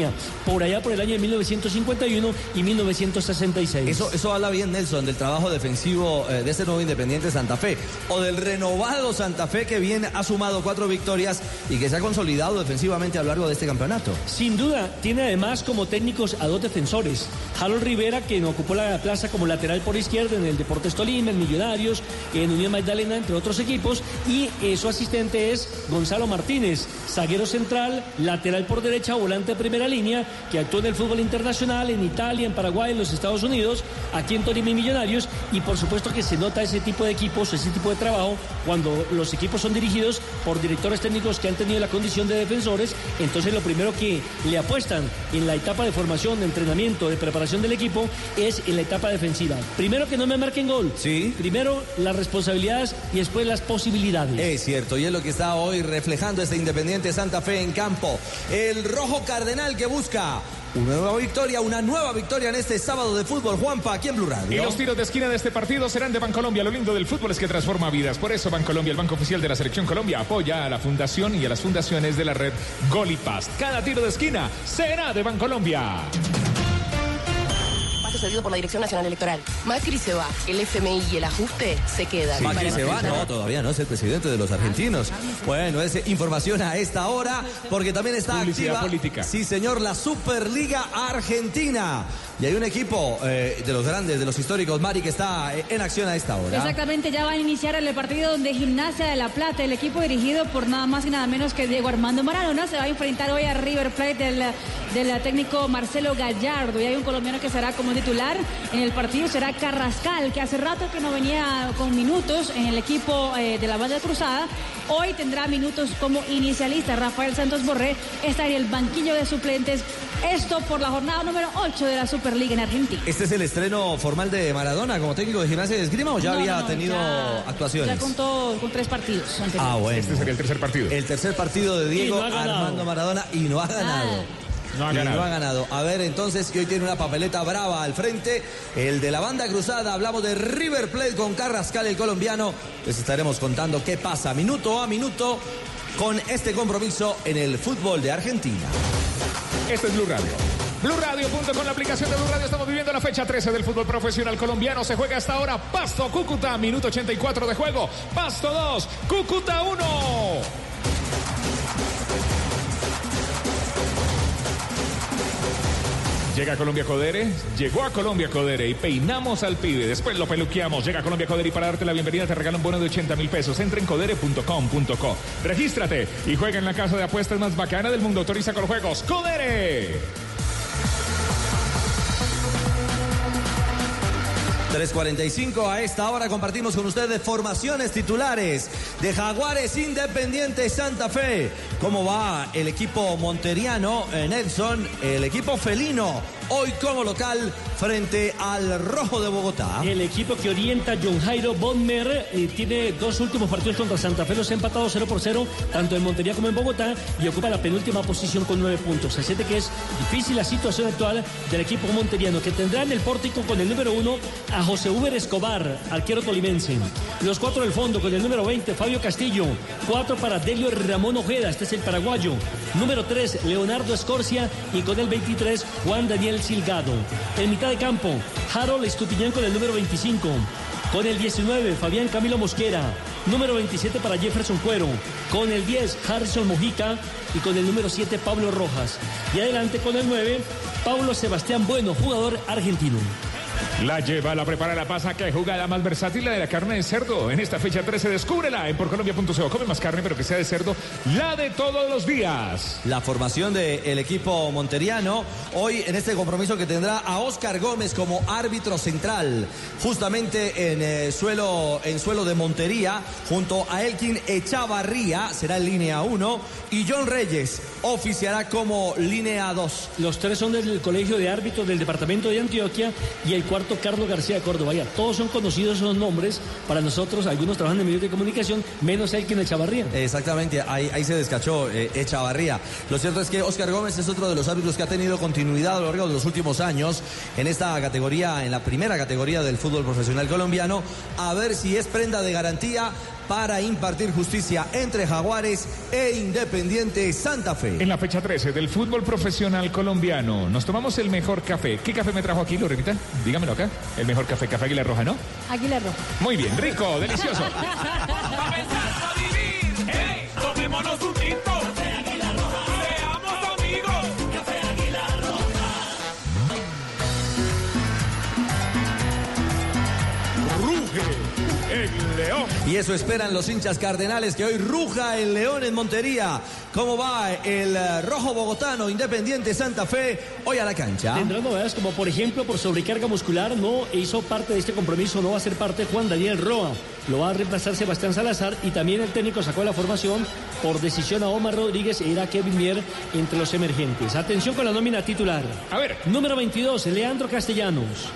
por allá por el año de 1951 y 1966. Eso, eso habla bien, Nelson, del trabajo defensivo eh, de este nuevo Independiente Santa Fe o del renovado Santa Fe que bien ha sumado cuatro victorias y que se ha consolidado defensivamente a lo largo de este campeonato. Sin duda, tiene además como técnicos a dos defensores. Harold Rivera, quien ocupó la plaza como lateral por izquierda en el Deportes Tolima, en Millonarios, en Unión Magdalena, entre otros equipos. Y eh, su asistente es Gonzalo Martínez, zaguero central, lateral por derecha, volante de primera línea, que actuó en el fútbol internacional, en Italia, en Paraguay, en los Estados Unidos, aquí en Tolima y Millonarios. Y por supuesto que se nota ese tipo de equipos, ese tipo de trabajo, cuando los equipos son dirigidos por directores técnicos que han tenido la condición de defensores. Entonces lo primero que le apuestan en la etapa de formación, de entrenamiento, de preparación del equipo es en la etapa defensiva. Primero que no me marquen gol. Sí. Primero las responsabilidades y después las posibilidades. Es cierto, y es lo que está hoy reflejando este Independiente Santa Fe en campo. El rojo cardenal que busca Una nueva victoria, una nueva victoria en este sábado de fútbol, Juanpa, aquí en Blue Y los tiros de esquina de este partido serán de Bancolombia. Lo lindo del fútbol es que transforma vidas. Por eso Bancolombia, el banco oficial de la Selección Colombia, apoya a la fundación y a las fundaciones de la red Golipast. Cada tiro de esquina será de Bancolombia. Cedido por la Dirección Nacional Electoral. Macri se va, el FMI y el ajuste se quedan. Macri se va, no, todavía no es el presidente de los argentinos. Bueno, es información a esta hora, porque también está Publicidad activa. política. Sí, señor, la Superliga Argentina. Y hay un equipo eh, de los grandes, de los históricos, Mari, que está eh, en acción a esta hora. Exactamente, ya va a iniciar el partido donde Gimnasia de La Plata, el equipo dirigido por nada más y nada menos que Diego Armando Maradona, se va a enfrentar hoy a River Plate del, del técnico Marcelo Gallardo. Y hay un colombiano que será como titular en el partido, será Carrascal, que hace rato que no venía con minutos en el equipo eh, de la Valle Cruzada. Hoy tendrá minutos como inicialista. Rafael Santos Borré está en el banquillo de suplentes. Esto por la jornada número 8 de la Superliga en Argentina. ¿Este es el estreno formal de Maradona como técnico de gimnasia de esgrima o ya No, había no, no, tenido ya- actuaciones? Ya contó con tres partidos. anteriores. Ah, bueno. Este sería el tercer partido. El tercer partido de Diego no. Armando Maradona y no ha ganado. No ha Y ganado. no ha ganado. A ver, entonces, que hoy tiene una papeleta brava al frente. El de la banda cruzada, hablamos de River Plate con Carrascal, el colombiano. Les estaremos contando qué pasa minuto a minuto con este compromiso en el fútbol de Argentina. Este es Blue Radio. BlueRadio.com, la aplicación de Blue Radio. Estamos viviendo la fecha 13 del fútbol profesional colombiano. Se juega hasta ahora Pasto Cúcuta, minuto 84 de juego. Pasto 2, Cúcuta 1. Llega a Colombia Codere, llegó a Colombia Codere y peinamos al pibe, después lo peluqueamos. Llega a Colombia Codere y para darte la bienvenida te regalan un bono de 80 mil pesos. Entra en codere.com.co. Regístrate y juega en la casa de apuestas más bacana del mundo. Autoriza con juegos. Codere. 3.45 a esta hora compartimos con ustedes formaciones titulares de Jaguares Independiente Santa Fe. ¿Cómo va el equipo monteriano, eh, Nelson? El equipo felino, hoy como local frente al Rojo de Bogotá. El equipo que orienta John Jairo Bonmer eh, tiene dos últimos partidos contra Santa Fe, los ha empatado 0 por 0, tanto en Montería como en Bogotá, y ocupa la penúltima posición con nueve puntos. Se siente que es difícil la situación actual del equipo monteriano, que tendrá en el pórtico con el número uno a José Uber Escobar, arquero tolimense. Los cuatro del fondo con el número 20, Fabio Castillo. Cuatro para Delio Ramón Ojeda, este es el paraguayo. Número 3, Leonardo Escorcia. Y con el 23, Juan Daniel Silgado. En mitad de campo, Harold Estupiñán con el número 25. Con el 19, Fabián Camilo Mosquera. Número 27 para Jefferson Cuero. Con el 10, Harrison Mojica. Y con el número 7, Pablo Rojas. Y adelante con el 9, Pablo Sebastián Bueno, jugador argentino. La lleva, la prepara, la pasa. Qué jugada más versátil la de la carne de cerdo. En esta fecha 13, descúbrela en porcolombia.co. Come más carne, pero que sea de cerdo. La de todos los días. La formación del equipo monteriano hoy en este compromiso que tendrá a Oscar Gómez como árbitro central, justamente en eh, suelo en suelo de Montería, junto a Elkin Echavarría, será en línea 1, y John Reyes oficiará como línea 2. Los tres son del Colegio de Árbitros del Departamento de Antioquia y el cuarto Carlos García de Córdoba. Todos son conocidos esos nombres para nosotros, algunos trabajan en medios de comunicación, menos Elkin Echavarría. Exactamente, ahí, ahí se descachó eh, Echavarría. Lo cierto es que Oscar Gómez es otro de los árbitros que ha tenido continuidad a lo largo de los últimos años en esta categoría, en la primera categoría del fútbol profesional colombiano, a ver si es prenda de garantía para impartir justicia entre Jaguares e Independiente Santa Fe. En la fecha 13 del fútbol profesional colombiano, nos tomamos el mejor café. ¿Qué café me trajo aquí, Lorenita? Dígamelo acá. El mejor café, café Águila Roja, ¿no? Águila Roja. Muy bien, rico, delicioso. Y eso esperan los hinchas cardenales, que hoy ruja el León en Montería. ¿Cómo va el eh, rojo bogotano Independiente Santa Fe hoy a la cancha? Tendrá novedades como por ejemplo por sobrecarga muscular, no hizo parte de este compromiso, no va a ser parte Juan Daniel Roa, lo va a reemplazar Sebastián Salazar y también el técnico sacó la formación por decisión a Omar Rodríguez e irá Kevin Mier entre los emergentes. Atención con la nómina titular. A ver. Número 22, Leandro Castellanos.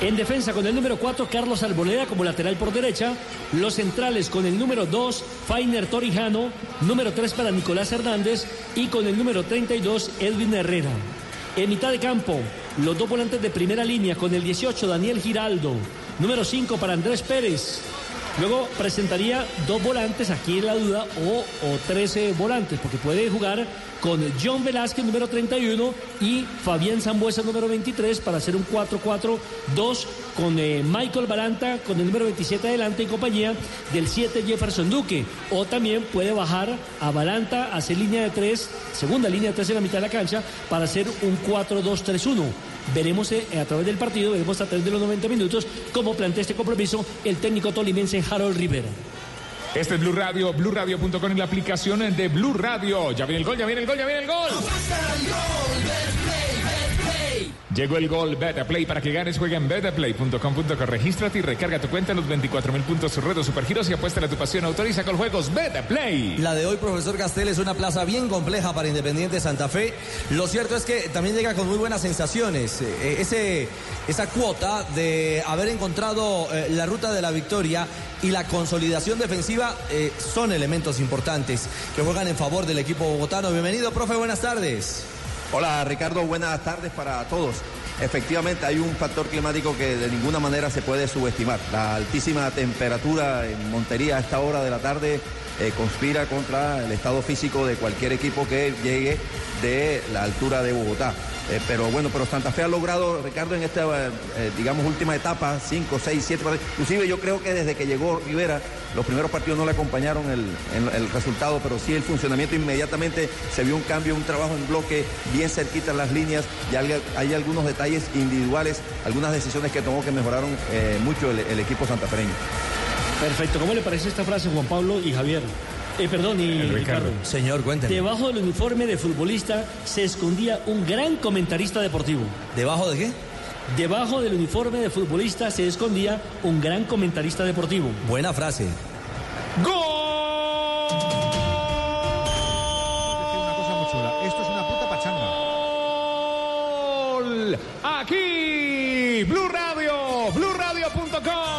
En defensa con el número 4, Carlos Arboleda como lateral por derecha. Los centrales con el número 2, Fainer Torijano. Número 3 para Nicolás Hernández. Y con el número 32, Edwin Herrera. En mitad de campo, los dos volantes de primera línea con el 18, Daniel Giraldo. Número 5 para Andrés Pérez. Luego presentaría dos volantes, aquí en la duda, o, o 13 volantes, porque puede jugar con John Velázquez, número 31, y Fabián Zambuesa, número 23, para hacer un 4-4-2 con eh, Michael Balanta, con el número 27 adelante, en compañía del 7 Jefferson Duque. O también puede bajar a Balanta, hacer línea de 3, segunda línea de 3 en la mitad de la cancha, para hacer un 4-2-3-1. Veremos eh, a través del partido, veremos a través de los 90 minutos cómo plantea este compromiso el técnico tolimense Harold Rivera. Este es Blue Radio, BlueRadio.com y la aplicación de Blue Radio. Ya viene el gol, ya viene el gol, ya viene el gol. Llegó el gol Betaplay para que ganes. Juega en betaplay.com.co. Regístrate y recarga tu cuenta en los 24 mil puntos retos supergiros y apuesta a tu pasión. Autoriza con juegos Betaplay. La de hoy, profesor Castel, es una plaza bien compleja para Independiente Santa Fe. Lo cierto es que también llega con muy buenas sensaciones. Eh, esa cuota de haber encontrado eh, la ruta de la victoria y la consolidación defensiva eh, son elementos importantes que juegan en favor del equipo bogotano. Bienvenido, profe, buenas tardes. Hola Ricardo, buenas tardes para todos. Efectivamente, hay un factor climático que de ninguna manera se puede subestimar. La altísima temperatura en Montería a esta hora de la tarde eh, conspira contra el estado físico de cualquier equipo que llegue de la altura de Bogotá. Eh, pero bueno, pero Santa Fe ha logrado, Ricardo, en esta, eh, digamos, última etapa, 5, 6, 7, inclusive yo creo que desde que llegó Rivera, los primeros partidos no le acompañaron el, el- resultado, pero sí el funcionamiento inmediatamente se vio un cambio, un trabajo en bloque, bien cerquita en las líneas, y hay, algunos detalles individuales, algunas decisiones que tomó que mejoraron mucho el, el equipo santafereño. Perfecto, ¿cómo le parece esta frase, Juan Pablo y Javier? Eh, perdón, y Ricardo. Señor, cuénteme. Debajo del uniforme de futbolista se escondía un gran comentarista deportivo. ¿Debajo de qué? Debajo del uniforme de futbolista se escondía un gran comentarista deportivo. Buena frase. Una cosa muy chula. Esto es una puta pachanga. Gol. Aquí, Blue Radio, BlueRadio.com,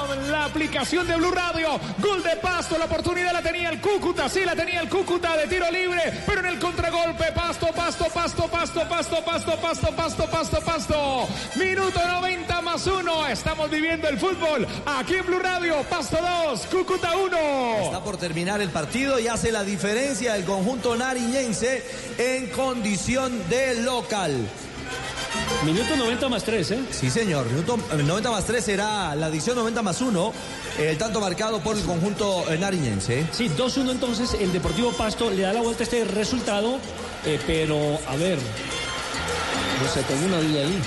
aplicación de Blue Radio. Gol de Pasto, la oportunidad la tenía el Cúcuta, sí la tenía el Cúcuta de tiro libre, pero en el contragolpe, Pasto, Pasto, Pasto, Pasto, Pasto, Pasto, Pasto, Pasto, Pasto, Pasto. Minuto 90 más uno. Estamos viviendo el fútbol aquí en Blue Radio. Pasto 2, Cúcuta 1. Está por terminar el partido y hace la diferencia el conjunto nariñense en condición de local. Minuto 90 más 3, ¿eh? Sí, señor. Minuto eh, 90 más 3 será la adición 90 más 1, el tanto marcado por el conjunto eh, nariñense. Sí, 2-1 entonces el Deportivo Pasto le da la vuelta a este resultado, eh, pero a ver, no sé, tengo una duda ahí.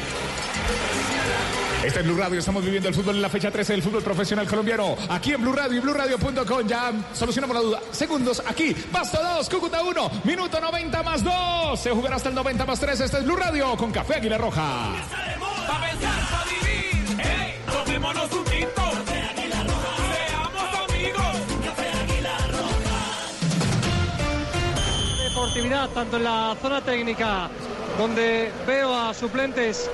Este es Blue Radio, estamos viviendo el fútbol en la fecha 13 del fútbol profesional colombiano. Aquí en Blue Radio y BlueRadio.com ya solucionamos la duda. Segundos aquí, Pasto 2, Cúcuta 1, minuto 90 más 2. Se jugará hasta el 90 más 3. Este es Blue Radio con Café Águila Roja. Pa' pensar, pa' vivir. Un tinto. Tanto en la zona técnica, donde veo a suplentes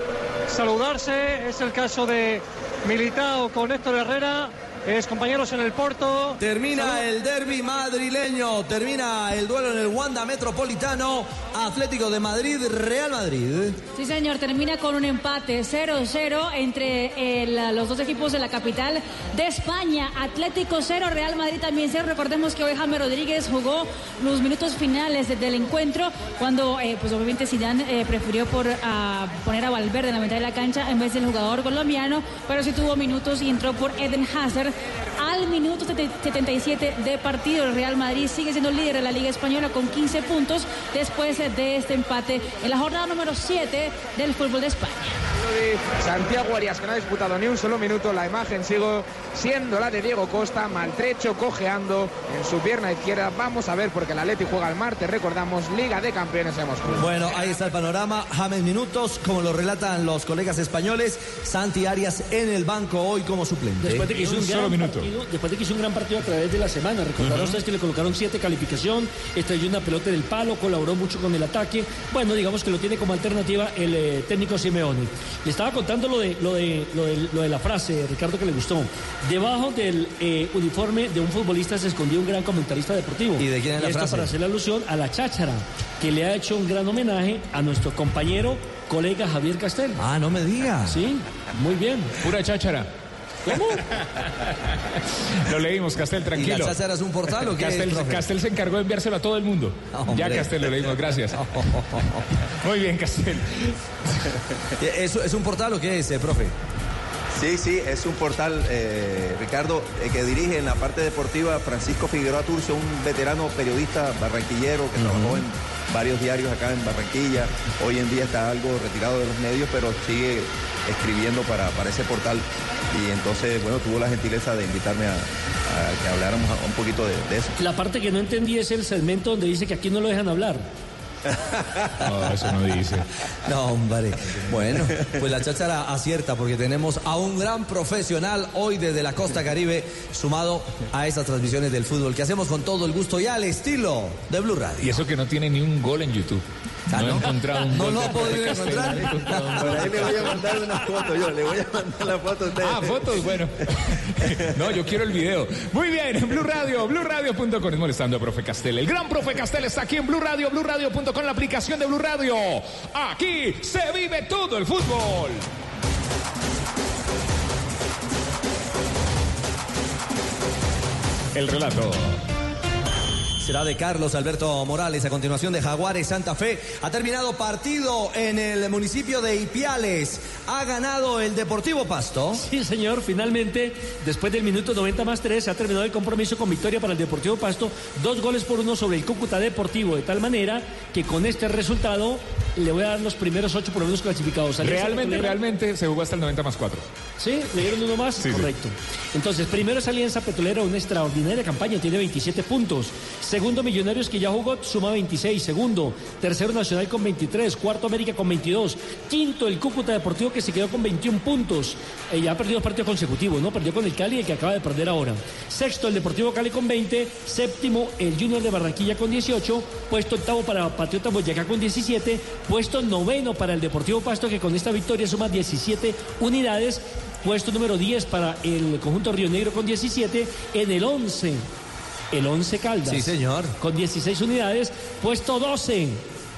saludarse, es el caso de Militao con Héctor Herrera, es compañeros en el Porto. Termina el derby madrileño, termina el duelo en el Wanda Metropolitano, Atlético de Madrid, Real Madrid. Sí, señor, termina con un empate 0-0 entre el- los dos equipos de la capital de España. Atlético 0, Real Madrid también 0. Recordemos que hoy Jaime Rodríguez jugó los minutos finales de- del encuentro cuando, eh, pues obviamente Zidane eh, prefirió por, ah, poner a Valverde en la mitad de la cancha en vez del jugador colombiano, pero sí tuvo minutos y entró por Eden Hazard al minuto 77 de partido. El Real Madrid sigue siendo líder de la Liga Española con 15 puntos después de este empate en la jornada número 7 del fútbol de España. Santiago Arias, que no ha disputado ni un solo minuto. La imagen sigo siendo la de Diego Costa, maltrecho, cojeando en su pierna izquierda. Vamos a ver, porque el Atleti juega el martes, recordamos, Liga de Campeones de Moscú. Bueno, ahí está el panorama. James Minutos, como lo relatan los colegas españoles. Santi Arias en el banco hoy como suplente. Después de que hizo un gran partido, después de que hizo un gran partido a través de la semana, recordarán Ujú. ustedes que le colocaron siete calificación, estrelló una pelota en el palo, colaboró mucho con el ataque. Bueno, digamos que lo tiene como alternativa el eh, técnico Simeone. Le estaba contando lo de, lo de, lo de, lo de la frase, Ricardo, que le gustó. Debajo del eh, uniforme de un futbolista se escondía un gran comentarista deportivo. ¿Y de quién es la esto frase? para hacer alusión a la cháchara, que le ha hecho un gran homenaje a nuestro compañero colega Javier Castel. Ah, no me diga. Sí, muy bien. Pura cháchara. ¿Cómo? Lo leímos, Castel, tranquilo. ¿Y la es un portal o qué es, Castel, profe? Castel se encargó de enviárselo a todo el mundo. ya, hombre. Castel, lo leímos, gracias. Muy bien, Castel. ¿Es, es un portal o qué es, eh, profe? Sí, sí, es un portal, eh, Ricardo, eh, que dirige en la parte deportiva Francisco Figueroa Turcio, un veterano periodista barranquillero que trabajó en varios diarios acá en Barranquilla. Hoy en día está algo retirado de los medios, pero sigue escribiendo para, para ese portal. Y entonces, bueno, tuvo la gentileza de invitarme a, a que habláramos un poquito de, de eso. La parte que no entendí es el segmento donde dice que aquí no lo dejan hablar. No, eso no dice. No, hombre. Bueno, pues la cháchara acierta porque tenemos a un gran profesional hoy desde la costa caribe sumado a estas transmisiones del fútbol que hacemos con todo el gusto y al estilo de Blue Radio. Y eso que no tiene ni un gol en YouTube. Ah, no, he ¿no? encontrado un No lo ha podido encontrar. no he Por ahí le voy a mandar una foto yo, le voy a mandar la foto a usted. Ah, fotos, bueno. No, yo quiero el video. Muy bien, en Blue Radio, BlueRadio.com. Es molestando a Profe Castel. El gran Profe Castel está aquí en Blue Radio, BlueRadio.com, la aplicación de Blue Radio. Aquí se vive todo el fútbol. El relato. Será de Carlos Alberto Morales a continuación de Jaguares Santa Fe. Ha terminado partido en el municipio de Ipiales. Ha ganado el Deportivo Pasto. Sí, señor, finalmente, después del minuto 90 más 3, se ha terminado el compromiso con victoria para el Deportivo Pasto, dos goles por uno sobre el Cúcuta Deportivo, de tal manera que con este resultado le voy a dar los primeros ocho por lo menos clasificados. Realmente, realmente se jugó hasta el 90 más 4. Sí, le dieron uno más, Sí, sí. correcto. Entonces, primero es Alianza Petrolera, una extraordinaria campaña, tiene 27 puntos. Segundo, Millonarios, que ya jugó, suma 26. Segundo, tercero, Nacional con 23. Cuarto, América con 22. Quinto, el Cúcuta Deportivo, que se quedó con 21 puntos. Eh, ya ha perdido dos partidos consecutivos, ¿no? Perdió con el Cali, el que acaba de perder ahora. Sexto, el Deportivo Cali con 20. Séptimo, el Junior de Barranquilla con 18. Puesto octavo para Patriota Boyacá con 17. Puesto noveno para el Deportivo Pasto, que con esta victoria suma 17 unidades. Puesto número 10 para el conjunto Río Negro con 17. En el 11, el 11 Caldas. Sí, señor. Con 16 unidades. Puesto 12.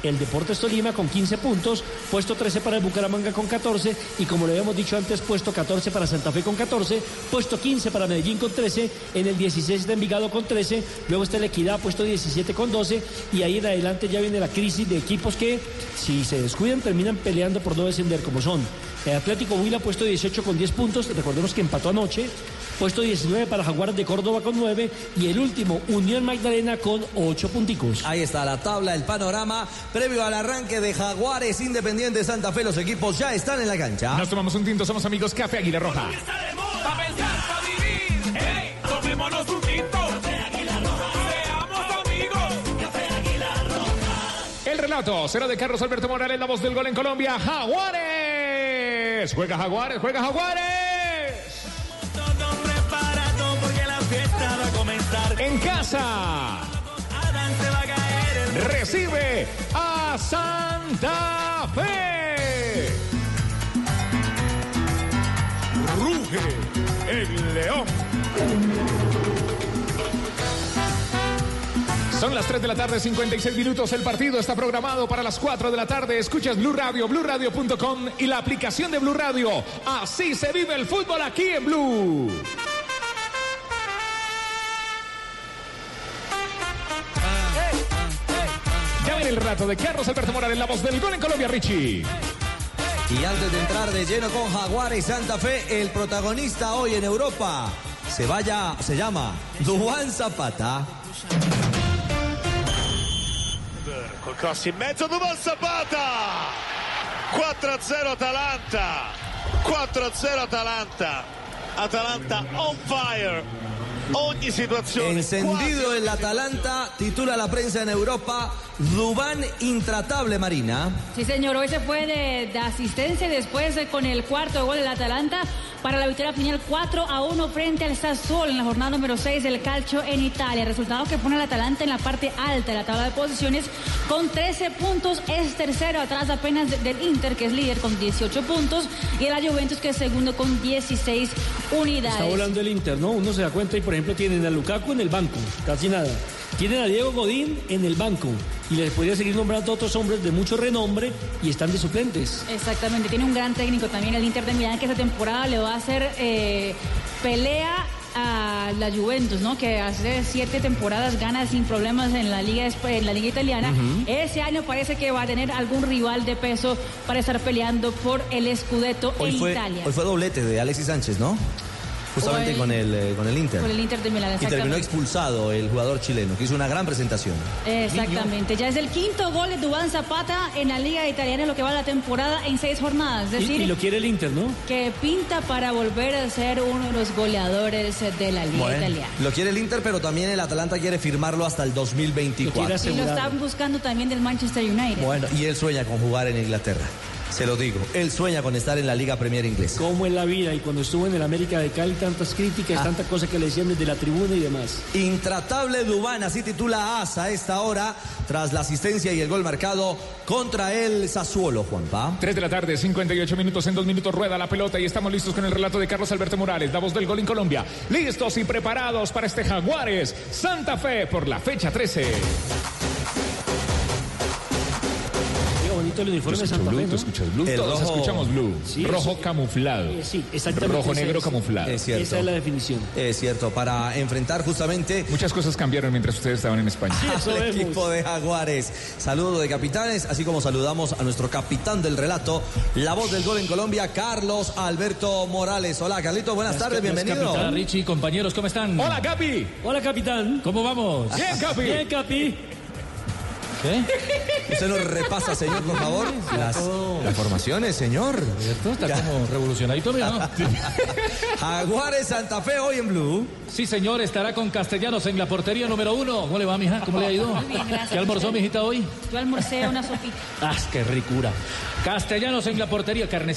El Deportes Tolima con 15 puntos, puesto 13 para el Bucaramanga con 14 y como le habíamos dicho antes, puesto 14 para Santa Fe con 14, puesto 15 para Medellín con 13, en el 16 está Envigado con 13, luego está el Equidad puesto 17 con 12 y ahí en adelante ya viene la crisis de equipos que si se descuidan terminan peleando por no descender como son. El Atlético Huila puesto 18 con 10 puntos, recordemos que empató anoche, puesto 19 para Jaguares de Córdoba con 9 y el último Unión Magdalena con 8 punticos. Ahí está la tabla, el panorama. Previo al arranque de Jaguares Independiente Santa Fe, los equipos ya están en la cancha. Nos tomamos un tinto, somos amigos Café Águila Roja. Pa' pensar, pa' vivir. ¡Ey! Tomémonos un tinto. Seamos amigos. Café Águila Roja. El relato será de Carlos Alberto Morales, la voz del gol en Colombia. Jaguares. Juega Jaguares, juega Jaguares. Todo preparado porque la fiesta va a comenzar. En casa. Adán se va a caer Recibe a Santa Fe. Ruge el león. Son las 3 de la tarde, 56 minutos. El partido está programado para las 4 de la tarde. Escuchas Blue Radio, BlueRadio.com y la aplicación de Blue Radio. Así se vive el fútbol aquí en Blue. Ya viene el rato de Carlos Alberto Morales, la voz del gol en Colombia, Richie. Y antes de entrar de lleno con Jaguares Santa Fe, el protagonista hoy en Europa se vaya, se llama Duan Zapata. Col cross in mezzo, Duvan Zapata! 4-0 Atalanta! 4-0 Atalanta! Atalanta on fire! Ogni situazione. Encendido el Atalanta, titula la prensa en Europa, Dubán intratable Marina. Sí, señor, hoy se fue de, de asistencia y después eh, con el cuarto gol del Atalanta para la victoria final 4 a 1 frente al Sassuolo en la jornada número 6 del calcio en Italia. Resultado que pone al Atalanta en la parte alta de la tabla de posiciones con 13 puntos. Es tercero atrás apenas de- del Inter, que es líder con 18 puntos, y el Juventus, que es segundo con 16 unidades. Está volando el Inter, ¿no? Uno se da cuenta y, por ejemplo, tienen a Lukaku en el banco, casi nada. Tienen a Diego Godín en el banco y les podría seguir nombrando a otros hombres de mucho renombre y están de suplentes. Exactamente, tiene un gran técnico también el Inter de Milán que esta temporada le va a hacer eh, pelea a la Juventus, ¿no? Que hace siete temporadas gana sin problemas en la liga en la liga italiana. Ese año parece que va a tener algún rival de peso para estar peleando por el Scudetto Hoy en fue, Italia. hoy fue doblete de Alexis Sánchez, ¿no? Justamente con el, eh, con el Inter. Con el Inter de Milán, Y terminó expulsado el jugador chileno, que hizo una gran presentación. Exactamente, ya es el quinto gol de Dubán Zapata en la liga italiana en lo que va la temporada en seis jornadas. Es Y, decir, y lo quiere el Inter, ¿no? que pinta para volver a ser uno de los goleadores de la liga Bueno, italiana. lo quiere el Inter, pero también el Atalanta quiere firmarlo hasta el 2024. Y lo están buscando también del Manchester United. Bueno, y él sueña con jugar en Inglaterra. Se lo digo. Él sueña con estar en la Liga Premier Inglesa. Cómo es la vida y cuando estuvo en el América de Cali tantas críticas, Ah. tantas cosas que le decían desde la tribuna y demás. Intratable Dubán, así titula ASA a esta hora, tras la asistencia y el gol marcado contra el Sassuolo, Juanpa. 3 de la tarde, 58 minutos, en dos minutos rueda la pelota y estamos listos con el relato de Carlos Alberto Morales, la voz del gol en Colombia. Listos y preparados para este Jaguares Santa Fe por la fecha 13. Bonito el uniforme de Santa blue, Fe, tú ¿no? escuchas blue, El todos rojo- escuchamos blue. Sí, rojo eso- camuflado. Eh, sí, exactamente. Rojo negro es- camuflado. Es cierto. Esa es la definición. Es cierto, para enfrentar justamente Muchas cosas cambiaron mientras ustedes estaban en España. al equipo de Jaguares. Saludo de capitanes, así como saludamos a nuestro capitán del relato, la voz del gol en Colombia, Carlos Alberto Morales. Hola, Carlito, buenas tardes, bienvenido. Hola Richie, compañeros, ¿cómo están? Hola, Capi. Hola, capitán. ¿Cómo vamos? Bien, Capi. Bien, Capi. ¿Qué? Usted nos repasa, señor, por favor, las, las formaciones, señor. ¿Cierto? Está como revolucionadito, mira, ¿no? Jaguares Santa Fe hoy en Blue. Sí, señor, estará con Castellanos en la portería número uno. ¿Cómo le va, mija? ¿Cómo le ha ido? Muy bien, gracias. ¿Qué almorzó, mijita, hoy? Yo almorcé una sopita. ¡Ah, qué ricura! Castellanos en la portería, carne